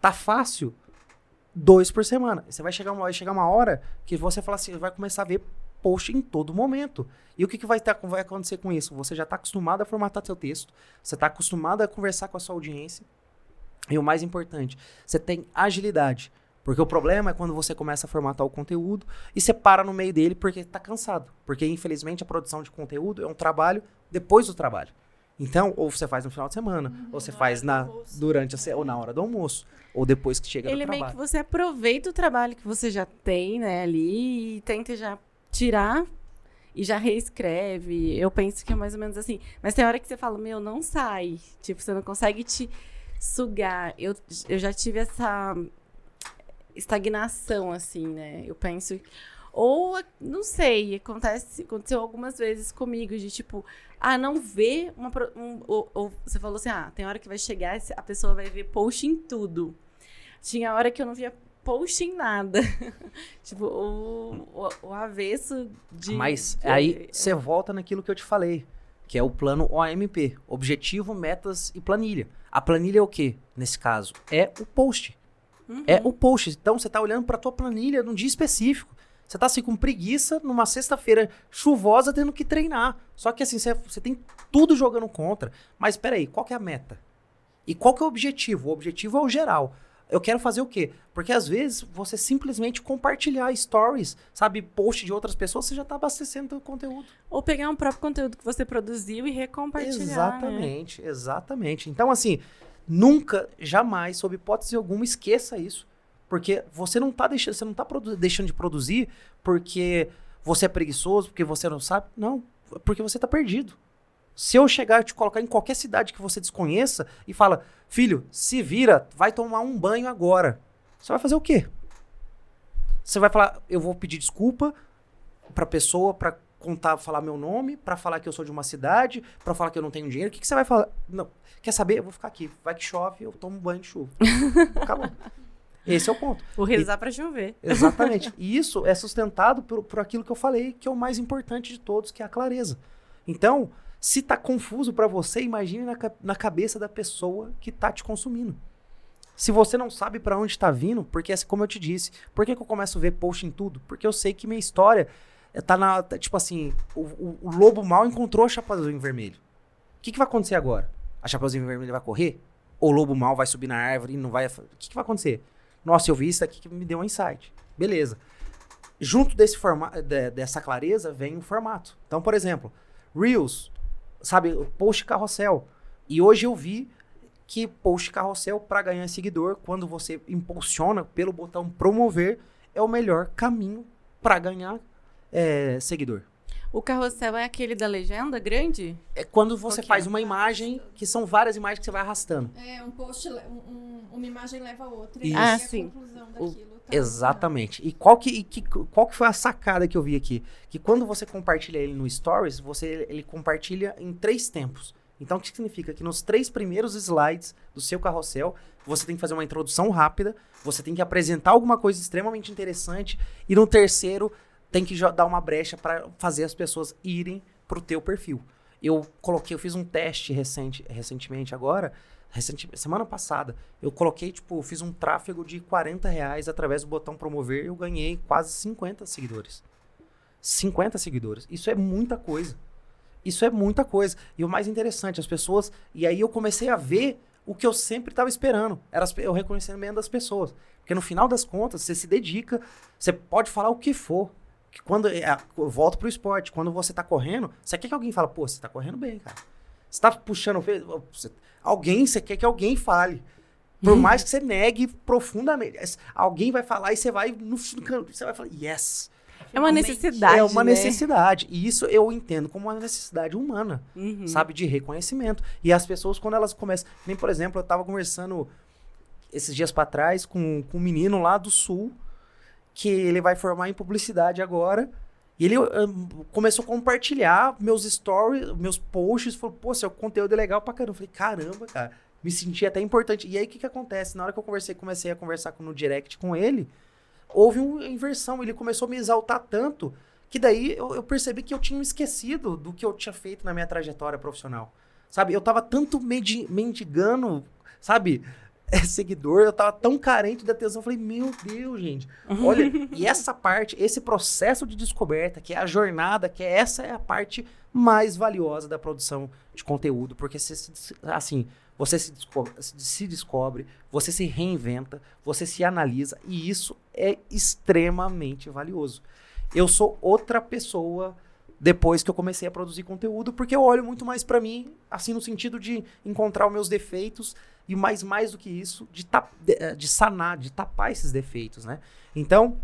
Tá fácil dois por semana. Você vai chegar uma, vai chegar uma hora que você fala assim, vai começar a ver post em todo momento. E o que, que vai, ter, vai acontecer com isso? Você já está acostumado a formatar seu texto, você está acostumado a conversar com a sua audiência. E o mais importante, você tem agilidade. Porque o problema é quando você começa a formatar o conteúdo e você para no meio dele porque está cansado. Porque, infelizmente, a produção de conteúdo é um trabalho depois do trabalho. Então, ou você faz no final de semana, ou você faz na, durante a ou na hora do almoço, ou depois que chega Ele do meio trabalho. que você aproveita o trabalho que você já tem, né, ali e tenta já tirar e já reescreve. Eu penso que é mais ou menos assim. Mas tem hora que você fala, meu, não sai. Tipo, você não consegue te sugar. Eu, eu já tive essa estagnação, assim, né? Eu penso. Ou, não sei, acontece, aconteceu algumas vezes comigo, de tipo, ah, não ver uma. Um, ou, ou você falou assim, ah, tem hora que vai chegar, a pessoa vai ver post em tudo. Tinha hora que eu não via post em nada. tipo, o, o, o avesso de. Mas de- aí você volta naquilo que eu te falei, que é o plano OMP, objetivo, metas e planilha. A planilha é o quê? Nesse caso, é o post. Uhum. É o post. Então você tá olhando para tua planilha num dia específico. Você tá assim com preguiça numa sexta-feira chuvosa tendo que treinar. Só que assim, você, você tem tudo jogando contra. Mas peraí, qual que é a meta? E qual que é o objetivo? O objetivo é o geral. Eu quero fazer o quê? Porque às vezes você simplesmente compartilhar stories, sabe, post de outras pessoas, você já tá abastecendo teu conteúdo. Ou pegar um próprio conteúdo que você produziu e recompartilhar. né? Exatamente, exatamente. Então, assim, nunca, jamais, sob hipótese alguma, esqueça isso. Porque você não tá deixando, você não tá deixando de produzir porque você é preguiçoso, porque você não sabe. Não, porque você tá perdido. Se eu chegar e te colocar em qualquer cidade que você desconheça e fala, filho, se vira, vai tomar um banho agora. Você vai fazer o quê? Você vai falar, eu vou pedir desculpa pra pessoa, pra contar, falar meu nome, pra falar que eu sou de uma cidade, pra falar que eu não tenho dinheiro. O que, que você vai falar? Não, quer saber? Eu vou ficar aqui. Vai que chove, eu tomo banho de chuva. Acabou. Esse é o ponto. Vou rezar pra chover. Exatamente. E isso é sustentado por, por aquilo que eu falei, que é o mais importante de todos, que é a clareza. Então, se tá confuso pra você, imagine na, na cabeça da pessoa que tá te consumindo. Se você não sabe pra onde tá vindo, porque assim, como eu te disse, por que, que eu começo a ver post em tudo? Porque eu sei que minha história tá na. tá, tipo assim, o, o- o lobo mal encontrou a Chapeuzinho Vermelho. O que, que vai acontecer agora? A Chapeuzinho Vermelho vai correr? Ou o lobo mal vai subir na árvore e não vai. O que, que vai acontecer? Nossa, eu vi isso aqui que me deu um insight. Beleza. Junto desse forma de- dessa clareza vem o formato. Então, por exemplo, Reels, sabe, post carrossel. E hoje eu vi que post carrossel para ganhar seguidor, quando você impulsiona pelo botão promover, é o melhor caminho para ganhar é, seguidor. O carrossel é aquele da legenda grande? É quando você faz uma imagem, que são várias imagens que você vai arrastando. É, um post, um- um- uma imagem leva a outra. E Isso. aí Ah, a sim. conclusão O- daquilo tá Exatamente. E qual que, e que- qual que foi a sacada que eu vi aqui? Que quando você compartilha ele no Stories, você ele compartilha em três tempos. Então, o que significa? Que nos três primeiros slides do seu carrossel, você tem que fazer uma introdução rápida, você tem que apresentar alguma coisa extremamente interessante, e no terceiro, tem que dar uma brecha para fazer as pessoas irem pro teu perfil. Eu coloquei, eu fiz um teste recente, recentemente agora, recente, semana passada. Eu coloquei, tipo, fiz um tráfego de 40 reais através do botão promover e eu ganhei quase 50 seguidores. 50 seguidores. Isso é muita coisa. Isso é muita coisa. E o mais interessante, as pessoas. E aí eu comecei a ver o que eu sempre estava esperando. Era o reconhecimento das pessoas. Porque no final das contas, você se dedica, você pode falar o que for. Que quando é, eu volto pro esporte, quando você tá correndo, você quer que alguém fale, pô, você tá correndo bem, cara. Você tá puxando, você- alguém, você quer que alguém fale. Por mais que você negue profundamente, alguém vai falar e você vai no canto, você vai falar, yes. É uma necessidade. é uma né? necessidade. E isso eu entendo como uma necessidade humana Uhum. sabe, de reconhecimento. E as pessoas, quando elas começam. Nem, por exemplo, eu tava conversando esses dias pra trás com, com um menino lá do sul, que ele vai formar em publicidade agora. E ele ahn, começou a compartilhar meus stories, meus posts, falou, pô, seu conteúdo é legal pra caramba. Eu falei, caramba, cara, me senti até importante. E aí, o que que acontece? Na hora que eu conversei, comecei a conversar no direct com ele, houve uma inversão. Ele começou a me exaltar tanto que daí eu, eu percebi que eu tinha esquecido do que eu tinha feito na minha trajetória profissional. Sabe? Eu tava tanto mendi- mendigando, sabe? É, seguidor, eu tava tão carente da atenção. Eu falei, meu Deus, gente. Olha, e essa parte, esse processo de descoberta, que é a jornada, que é essa é a parte mais valiosa da produção de conteúdo, porque você se- assim, você se descobre, se descobre, você se reinventa, você se analisa, e isso é extremamente valioso. Eu sou outra pessoa depois que eu comecei a produzir conteúdo, porque eu olho muito mais pra mim, assim, no sentido de encontrar os meus defeitos e mais, mais do que isso, de, tap- de, eh, de sanar, de tapar esses defeitos, né? Então,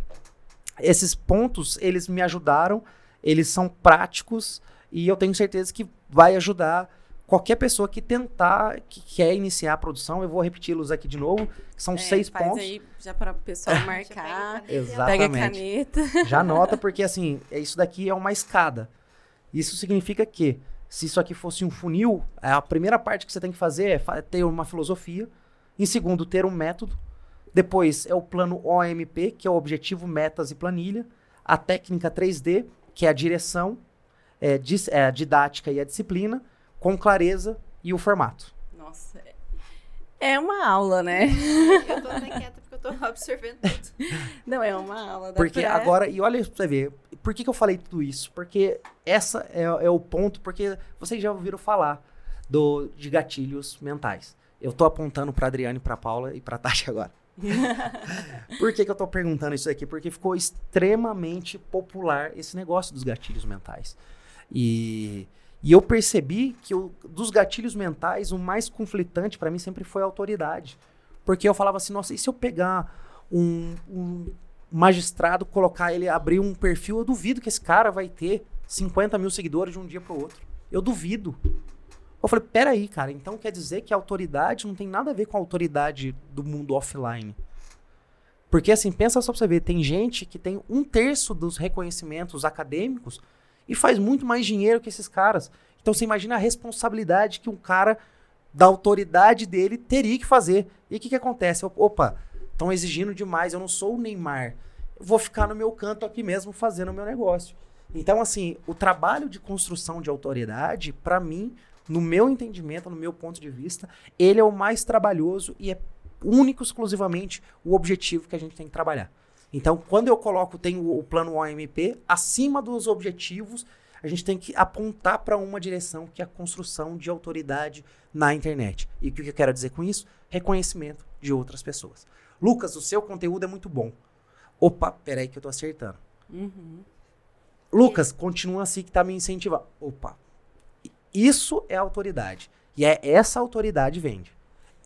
esses pontos, eles me ajudaram, eles são práticos e eu tenho certeza que vai ajudar qualquer pessoa que tentar, que quer iniciar a produção. Eu vou repeti-los aqui de novo, que são É, seis faz pontos. aí já para o pessoal pega marcar. e a Pega a Exatamente. caneta. Já anota, porque assim, é- isso daqui é uma escada. Isso significa que, se isso aqui fosse um funil, a primeira parte que você tem que fazer é fa- ter uma filosofia. Em segundo, ter um método. Depois é o plano OMP, que é o objetivo, metas e planilha. A técnica 3D, que é a direção, é, dis- é a didática e a disciplina, com clareza e o formato. Nossa, é- é uma aula, né? Eu tô até quieta eu tô absorvendo tudo. Não, é uma aula. dá Porque pra- agora, e olha pra você ver, por que, que eu falei tudo isso? Porque essa é, é o ponto, porque vocês já ouviram falar do, de gatilhos mentais. Eu tô apontando pra Adriane, pra Paula e pra Tati agora. Por que, que eu tô perguntando isso aqui? Porque ficou extremamente popular esse negócio dos gatilhos mentais. E, e eu percebi que o- dos gatilhos mentais, o mais conflitante pra mim sempre foi a autoridade. Porque eu falava assim, nossa, e se eu pegar um, um magistrado, colocar ele, abrir um perfil, eu duvido que esse cara vai ter 50 mil seguidores de um dia pro outro. Eu duvido. Eu falei, peraí, cara, então quer dizer que a autoridade não tem nada a ver com a autoridade do mundo offline. Porque assim, pensa só pra você ver, tem gente que tem um terço dos reconhecimentos acadêmicos e faz muito mais dinheiro que esses caras. Então você imagina a responsabilidade que um cara da autoridade dele teria que fazer. E o que, que acontece? Opa, estão exigindo demais, eu não sou o Neymar. Eu vou ficar no meu canto aqui mesmo fazendo o meu negócio. Então, assim, o trabalho de construção de autoridade, pra mim, no meu entendimento, no meu ponto de vista, ele é o mais trabalhoso e é único, exclusivamente, o objetivo que a gente tem que trabalhar. Então, quando eu coloco, tem o plano OMP, acima dos objetivos, a gente tem que apontar para uma direção, que é a construção de autoridade na internet. E o que eu quero dizer com isso? Reconhecimento de outras pessoas. Lucas, o seu conteúdo é muito bom. Opa, peraí que eu tô acertando. Uhum. Lucas, continua assim que tá me incentivando. Opa. Isso é autoridade. E é essa autoridade vende.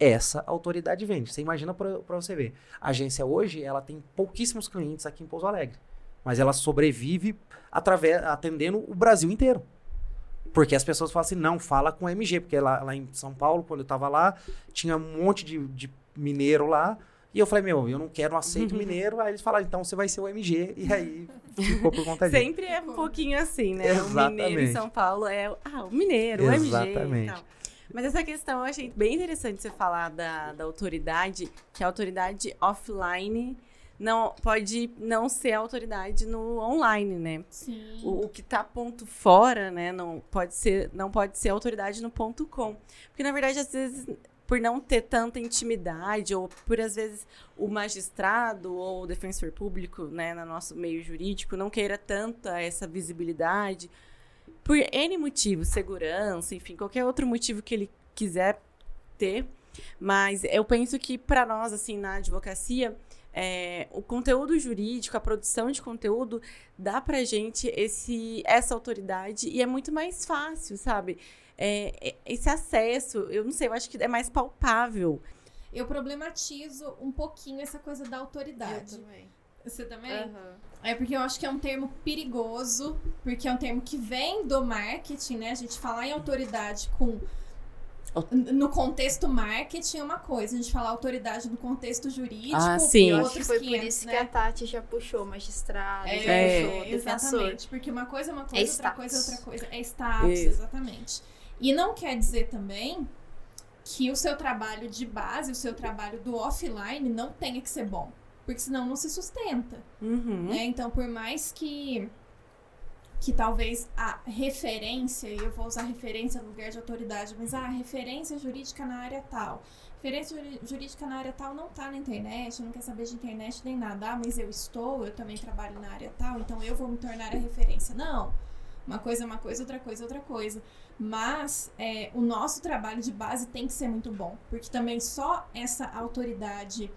Essa autoridade vende. Você imagina pra você ver. A agência hoje, ela tem pouquíssimos clientes aqui em Pouso Alegre. Mas ela sobrevive através, atendendo o Brasil inteiro. Porque as pessoas falam assim, não, fala com MG. Porque lá, lá em São Paulo, quando eu tava lá, tinha um monte de, de mineiro lá. E eu falei, meu, eu não quero, não aceito mineiro. Aí eles falaram, então você vai ser o MG. E aí ficou por conta disso. Sempre é um pouquinho assim, né? O mineiro em Exatamente. São Paulo é o- ah, o mineiro, o MG e Exatamente. tal. Mas essa questão eu achei bem interessante você falar da, da autoridade, que a autoridade offline não pode não ser autoridade no online, né? Sim. O, o que tá ponto fora, né, não pode ser, não pode ser autoridade no ponto com. Porque, na verdade, às vezes, por não ter tanta intimidade, ou por, às vezes, o magistrado ou o defensor público, né, no nosso meio jurídico, não queira tanta essa visibilidade, por N motivos, segurança, enfim, qualquer outro motivo que ele quiser ter. Mas eu penso que, para nós, assim, na advocacia, é, o conteúdo jurídico, a produção de conteúdo, dá pra gente esse, essa autoridade e é muito mais fácil, sabe? É, é esse acesso, eu não sei, eu acho que é mais palpável. Eu problematizo um pouquinho essa coisa da autoridade. Eu também. Você também? Aham. É porque eu acho que é um termo perigoso, porque é um termo que vem do marketing, né? A gente falar em autoridade com no contexto marketing é uma coisa, a gente falar autoridade no contexto jurídico, Ah, sim. Eu acho outros que foi 500, por isso né? que a Tati já puxou magistrado, já É, puxou defensor. exatamente, porque uma coisa é uma coisa, outra status. coisa é outra coisa, é status, Isso. exatamente. E não quer dizer também que o seu trabalho de base, o seu trabalho do offline não tenha que ser bom, porque senão não se sustenta. Uhum. né? Então, por mais que que talvez a referência, e eu vou usar referência no lugar de autoridade, mas a referência jurídica na área tal. Referência jurídica na área tal não tá na internet, não quer saber de internet nem nada. Ah, mas eu estou, eu também trabalho na área tal, então eu vou me tornar a referência. Não. Uma coisa é uma coisa, outra coisa é outra coisa. Mas é, o nosso trabalho de base tem que ser muito bom, porque também só essa autoridade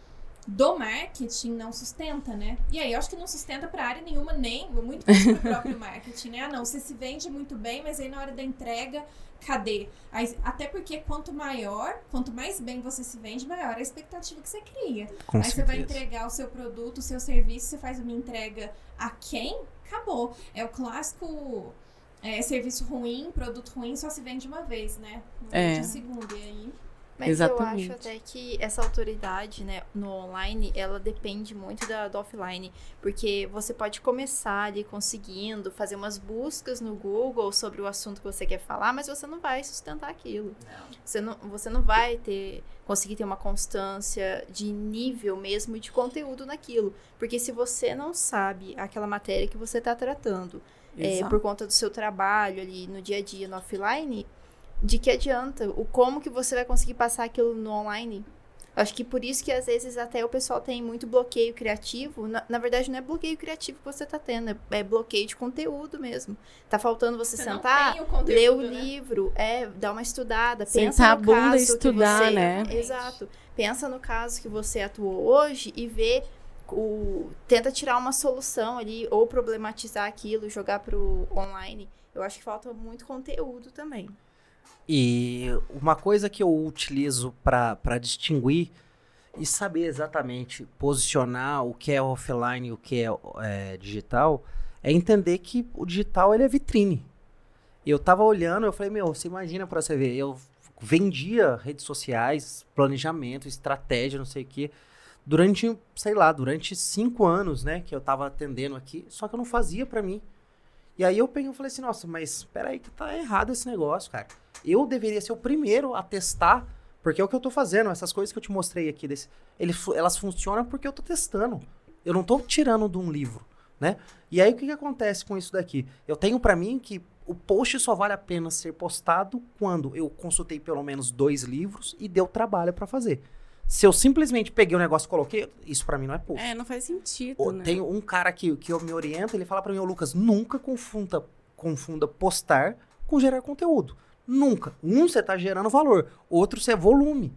do marketing não sustenta, né? E aí eu acho que não sustenta pra área nenhuma, nem muito menos pro próprio marketing, né? Ah, não, você se vende muito bem, mas aí na hora da entrega, cadê? Aí, até porque quanto maior, quanto mais bem você se vende, maior a expectativa que você cria. Com aí você vai certeza. entregar o seu produto, o seu serviço, você faz uma entrega a quem? Acabou. É o clássico é, serviço ruim, produto ruim, só se vende uma vez, né? Não É. segunda. E aí. Mas Exatamente. eu acho até que essa autoridade, né, no online, ela depende muito da, do offline. Porque você pode começar ali conseguindo fazer umas buscas no Google sobre o assunto que você quer falar, mas você não vai sustentar aquilo. Você não, você não vai ter conseguir ter uma constância de nível mesmo de conteúdo naquilo. Porque se você não sabe aquela matéria que você está tratando, é, por conta do seu trabalho ali no dia a dia, no offline, de que adianta? O como que você vai conseguir passar aquilo no online? Acho que por isso que às vezes até o pessoal tem muito bloqueio criativo. Na, na verdade, não é bloqueio criativo que você tá tendo, é, é bloqueio de conteúdo mesmo. Tá faltando você, Você sentar, o conteúdo, ler o né? livro, é, dar uma estudada, Sentar pensa a no bunda caso e estudar, que você, né? Exato. Pensa no caso que você atuou hoje e vê o tenta tirar uma solução ali ou problematizar aquilo, jogar pro online. Eu acho que falta muito conteúdo também. E uma coisa que eu utilizo para distinguir e saber exatamente posicionar o que é offline e o que é, é, digital é entender que o digital ele é vitrine. Eu tava olhando, eu falei, meu, você imagina para você ver, eu vendia redes sociais, planejamento, estratégia, não sei o quê, durante, sei lá, durante cinco anos, né, que eu tava atendendo aqui, só que eu não fazia para mim. E aí eu peguei e falei assim, nossa, mas espera aí que tá errado esse negócio, cara. Eu deveria ser o primeiro a testar, porque é o que eu tô fazendo, essas coisas que eu te mostrei aqui, desse, ele, elas funcionam porque eu tô testando. Eu não tô tirando de um livro, né? E aí o que, que acontece com isso daqui? Eu tenho pra mim que o post só vale a pena ser postado quando eu consultei pelo menos dois livros e deu trabalho pra fazer. Se eu simplesmente peguei o negócio e coloquei, isso pra mim não é post. É, não faz sentido, Ô, né? Tem um cara que, que eu me orienta, ele fala pra mim, ô Lucas, nunca confunda, confunda postar com gerar conteúdo. Nunca. Um, você tá gerando valor. Outro, você é volume.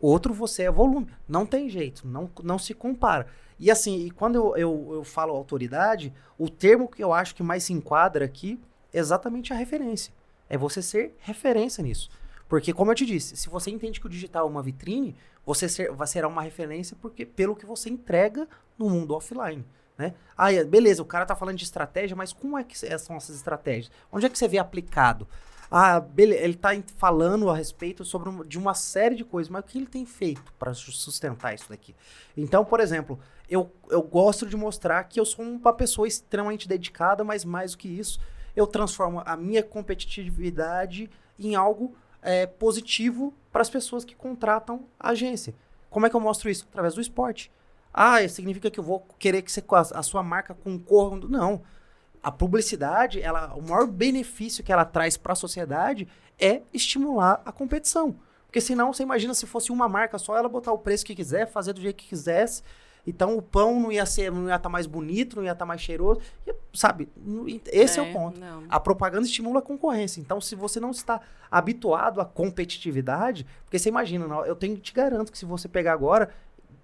Outro, você é volume. Não tem jeito. Não, não se compara. E assim, e quando eu, eu, eu falo autoridade, o termo que eu acho que mais se enquadra aqui é exatamente a referência. É você ser referência nisso. Porque, como eu te disse, se você entende que o digital é uma vitrine, você ser, vai será uma referência porque, pelo que você entrega no mundo offline. Né? Ah, beleza, o cara tá falando de estratégia, mas como é que são essas estratégias? Onde é que você vê aplicado? Ah, beleza, ele tá falando a respeito sobre um- de uma série de coisas, mas o que ele tem feito para sustentar isso daqui? Então, por exemplo, eu, eu gosto de mostrar que eu sou uma pessoa extremamente dedicada, mas mais do que isso, eu transformo a minha competitividade em algo é, positivo para as pessoas que contratam a agência. Como é que eu mostro isso? Através do esporte. Ah, significa que eu vou querer que você, a sua marca concorra? Não. A publicidade, ela, o maior benefício que ela traz para a sociedade é estimular a competição. Porque senão, você imagina se fosse uma marca só, ela botar o preço que quiser, fazer do jeito que quisesse. Então o pão não ia ser, não ia estar mais bonito, não ia estar mais cheiroso. E, sabe? Esse é, o ponto. Não. A propaganda estimula a concorrência. Então, se você não está habituado à competitividade, porque você imagina, eu tenho te garanto que se você pegar agora,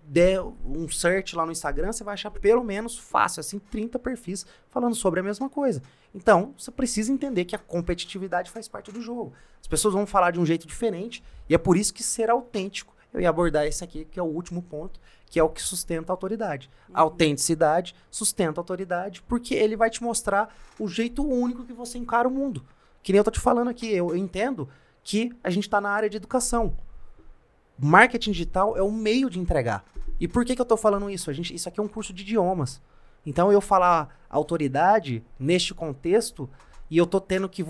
der um search lá no Instagram, você vai achar pelo menos fácil, assim, 30 perfis falando sobre a mesma coisa. Então, você precisa entender que a competitividade faz parte do jogo. As pessoas vão falar de um jeito diferente e é por isso que ser autêntico, eu ia abordar esse aqui, que é o último ponto, que é o que sustenta a autoridade. A autenticidade sustenta a autoridade porque ele vai te mostrar o jeito único que você encara o mundo. Que nem eu tô te falando aqui, eu entendo que a gente está na área de educação. Marketing digital é o meio de entregar. E por que, que eu estou falando isso? A gente, isso aqui é um curso de idiomas. Então eu falar autoridade neste contexto e eu tô tendo que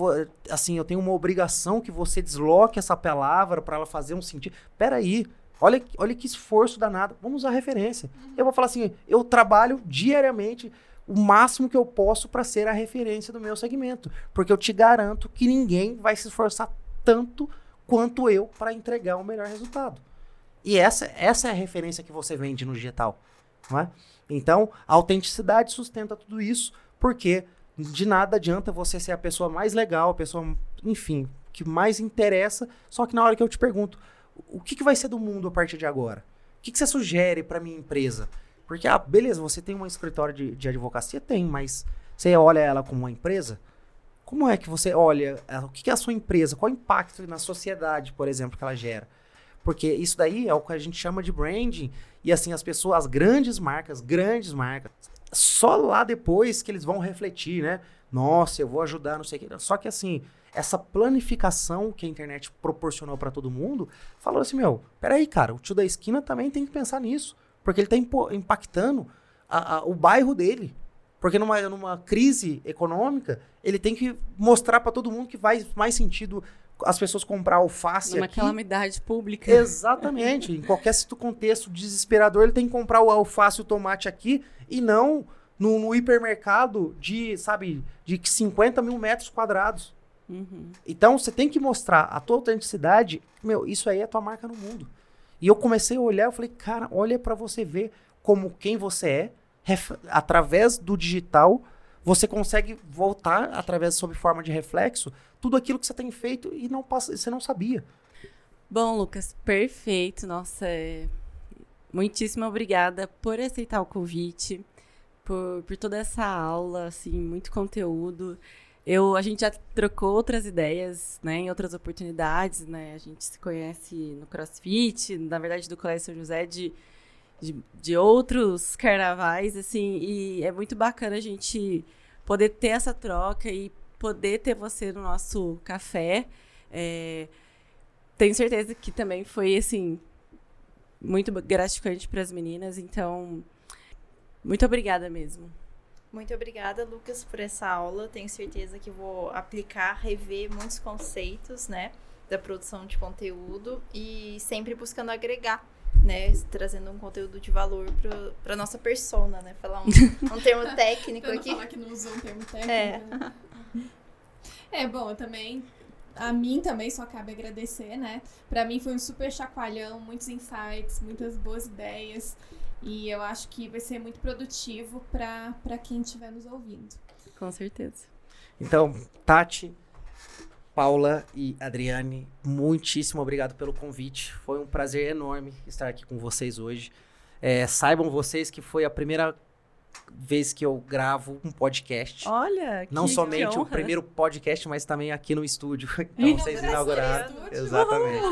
assim, eu tenho uma obrigação que você desloque essa palavra para ela fazer um sentido. Peraí, olha, olha que esforço danado. Vamos usar referência. Uhum. Eu vou falar assim, eu trabalho diariamente o máximo que eu posso para ser a referência do meu segmento, porque eu te garanto que ninguém vai se esforçar tanto quanto eu para entregar o melhor resultado. E essa, essa é a referência que você vende no digital. Não é? Então, a autenticidade sustenta tudo isso, porque de nada adianta você ser a pessoa mais legal, a pessoa, enfim, que mais interessa, só que na hora que eu te pergunto, o que, que vai ser do mundo a partir de agora? O que, que você sugere para minha empresa? Porque, ah, beleza, você tem um escritório de, de advocacia? Tem, mas você olha ela como uma empresa? Como é que você olha o que é a sua empresa? Qual o impacto na sociedade, por exemplo, que ela gera? Porque isso daí é o que a gente chama de branding. E assim, as pessoas, as grandes marcas, grandes marcas, só lá depois que eles vão refletir, né? Nossa, eu vou ajudar, não sei o que. Só que assim, essa planificação que a internet proporcionou para todo mundo, falou assim, meu, peraí, cara, o tio da esquina também tem que pensar nisso. Porque ele tá impactando a, a, o bairro dele. Porque numa, numa crise econômica, ele tem que mostrar para todo mundo que faz mais sentido as pessoas comprar alface Numa aqui. calamidade pública. Exatamente. em qualquer contexto desesperador, ele tem que comprar o alface e o tomate aqui e não no, no hipermercado de, sabe, de 50 mil metros quadrados. Uhum. Então, você tem que mostrar a tua autenticidade. Meu, isso aí é a tua marca no mundo. E eu comecei a olhar, eu falei, cara, olha para você ver como quem você é, através do digital, você consegue voltar através sob forma de reflexo tudo aquilo que você tem feito e não passa, você não sabia. Bom, Lucas, perfeito. Nossa, é... muitíssimo obrigada por aceitar o convite, por, por toda essa aula, assim, muito conteúdo. Eu, a gente já trocou outras ideias, né, em outras oportunidades, né? A gente se conhece no CrossFit, na verdade do Colégio São José de, de, de outros carnavais, assim, e é muito bacana a gente poder ter essa troca e poder ter você no nosso café. É, tenho certeza que também foi, assim, muito gratificante para as meninas. Então, muito obrigada mesmo. Muito obrigada, Lucas, por essa aula. Tenho certeza que vou aplicar, rever muitos conceitos, né, da produção de conteúdo e sempre buscando agregar, né, trazendo um conteúdo de valor para nossa persona, né, falar um, um termo técnico aqui. falar que não usou um termo técnico. É. Né? É, bom, eu também. A mim também só cabe agradecer, né? Para mim foi um super chacoalhão, muitos insights, muitas boas ideias. E eu acho que vai ser muito produtivo para quem estiver nos ouvindo. Com certeza. Então, Tati, Paula e Adriane, muitíssimo obrigado pelo convite. Foi um prazer enorme estar aqui com vocês hoje. É, saibam vocês que foi a primeira vez que eu gravo um podcast. Olha, que Não somente que o primeiro podcast, mas também aqui no estúdio. Então, vocês inauguraram. Exatamente.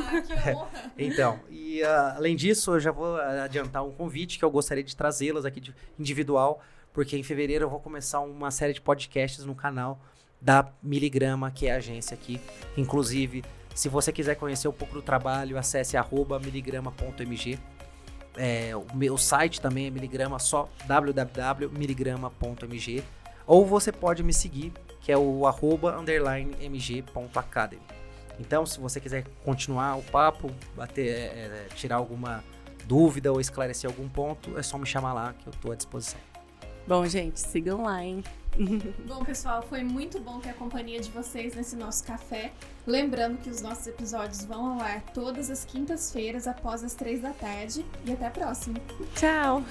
Ah, então, e uh, além disso, eu já vou adiantar um convite que eu gostaria de trazê-las aqui de individual, porque em fevereiro eu vou começar uma série de podcasts no canal da Miligrama, que é a agência aqui. Inclusive, se você quiser conhecer um pouco do trabalho, acesse miligrama.mg é, o meu site também é miligrama, só www.miligrama.mg. Ou você pode me seguir, que é o arroba underline mg.academy. Então, se você quiser continuar o papo, bater, é, é, tirar alguma dúvida ou esclarecer algum ponto, é só me chamar lá que eu estou à disposição. Bom, gente, sigam lá, hein? bom, pessoal, foi muito bom ter a companhia de vocês nesse nosso café. Lembrando que os nossos episódios vão ao ar todas as quintas-feiras após as três da tarde. E até a próxima. Tchau!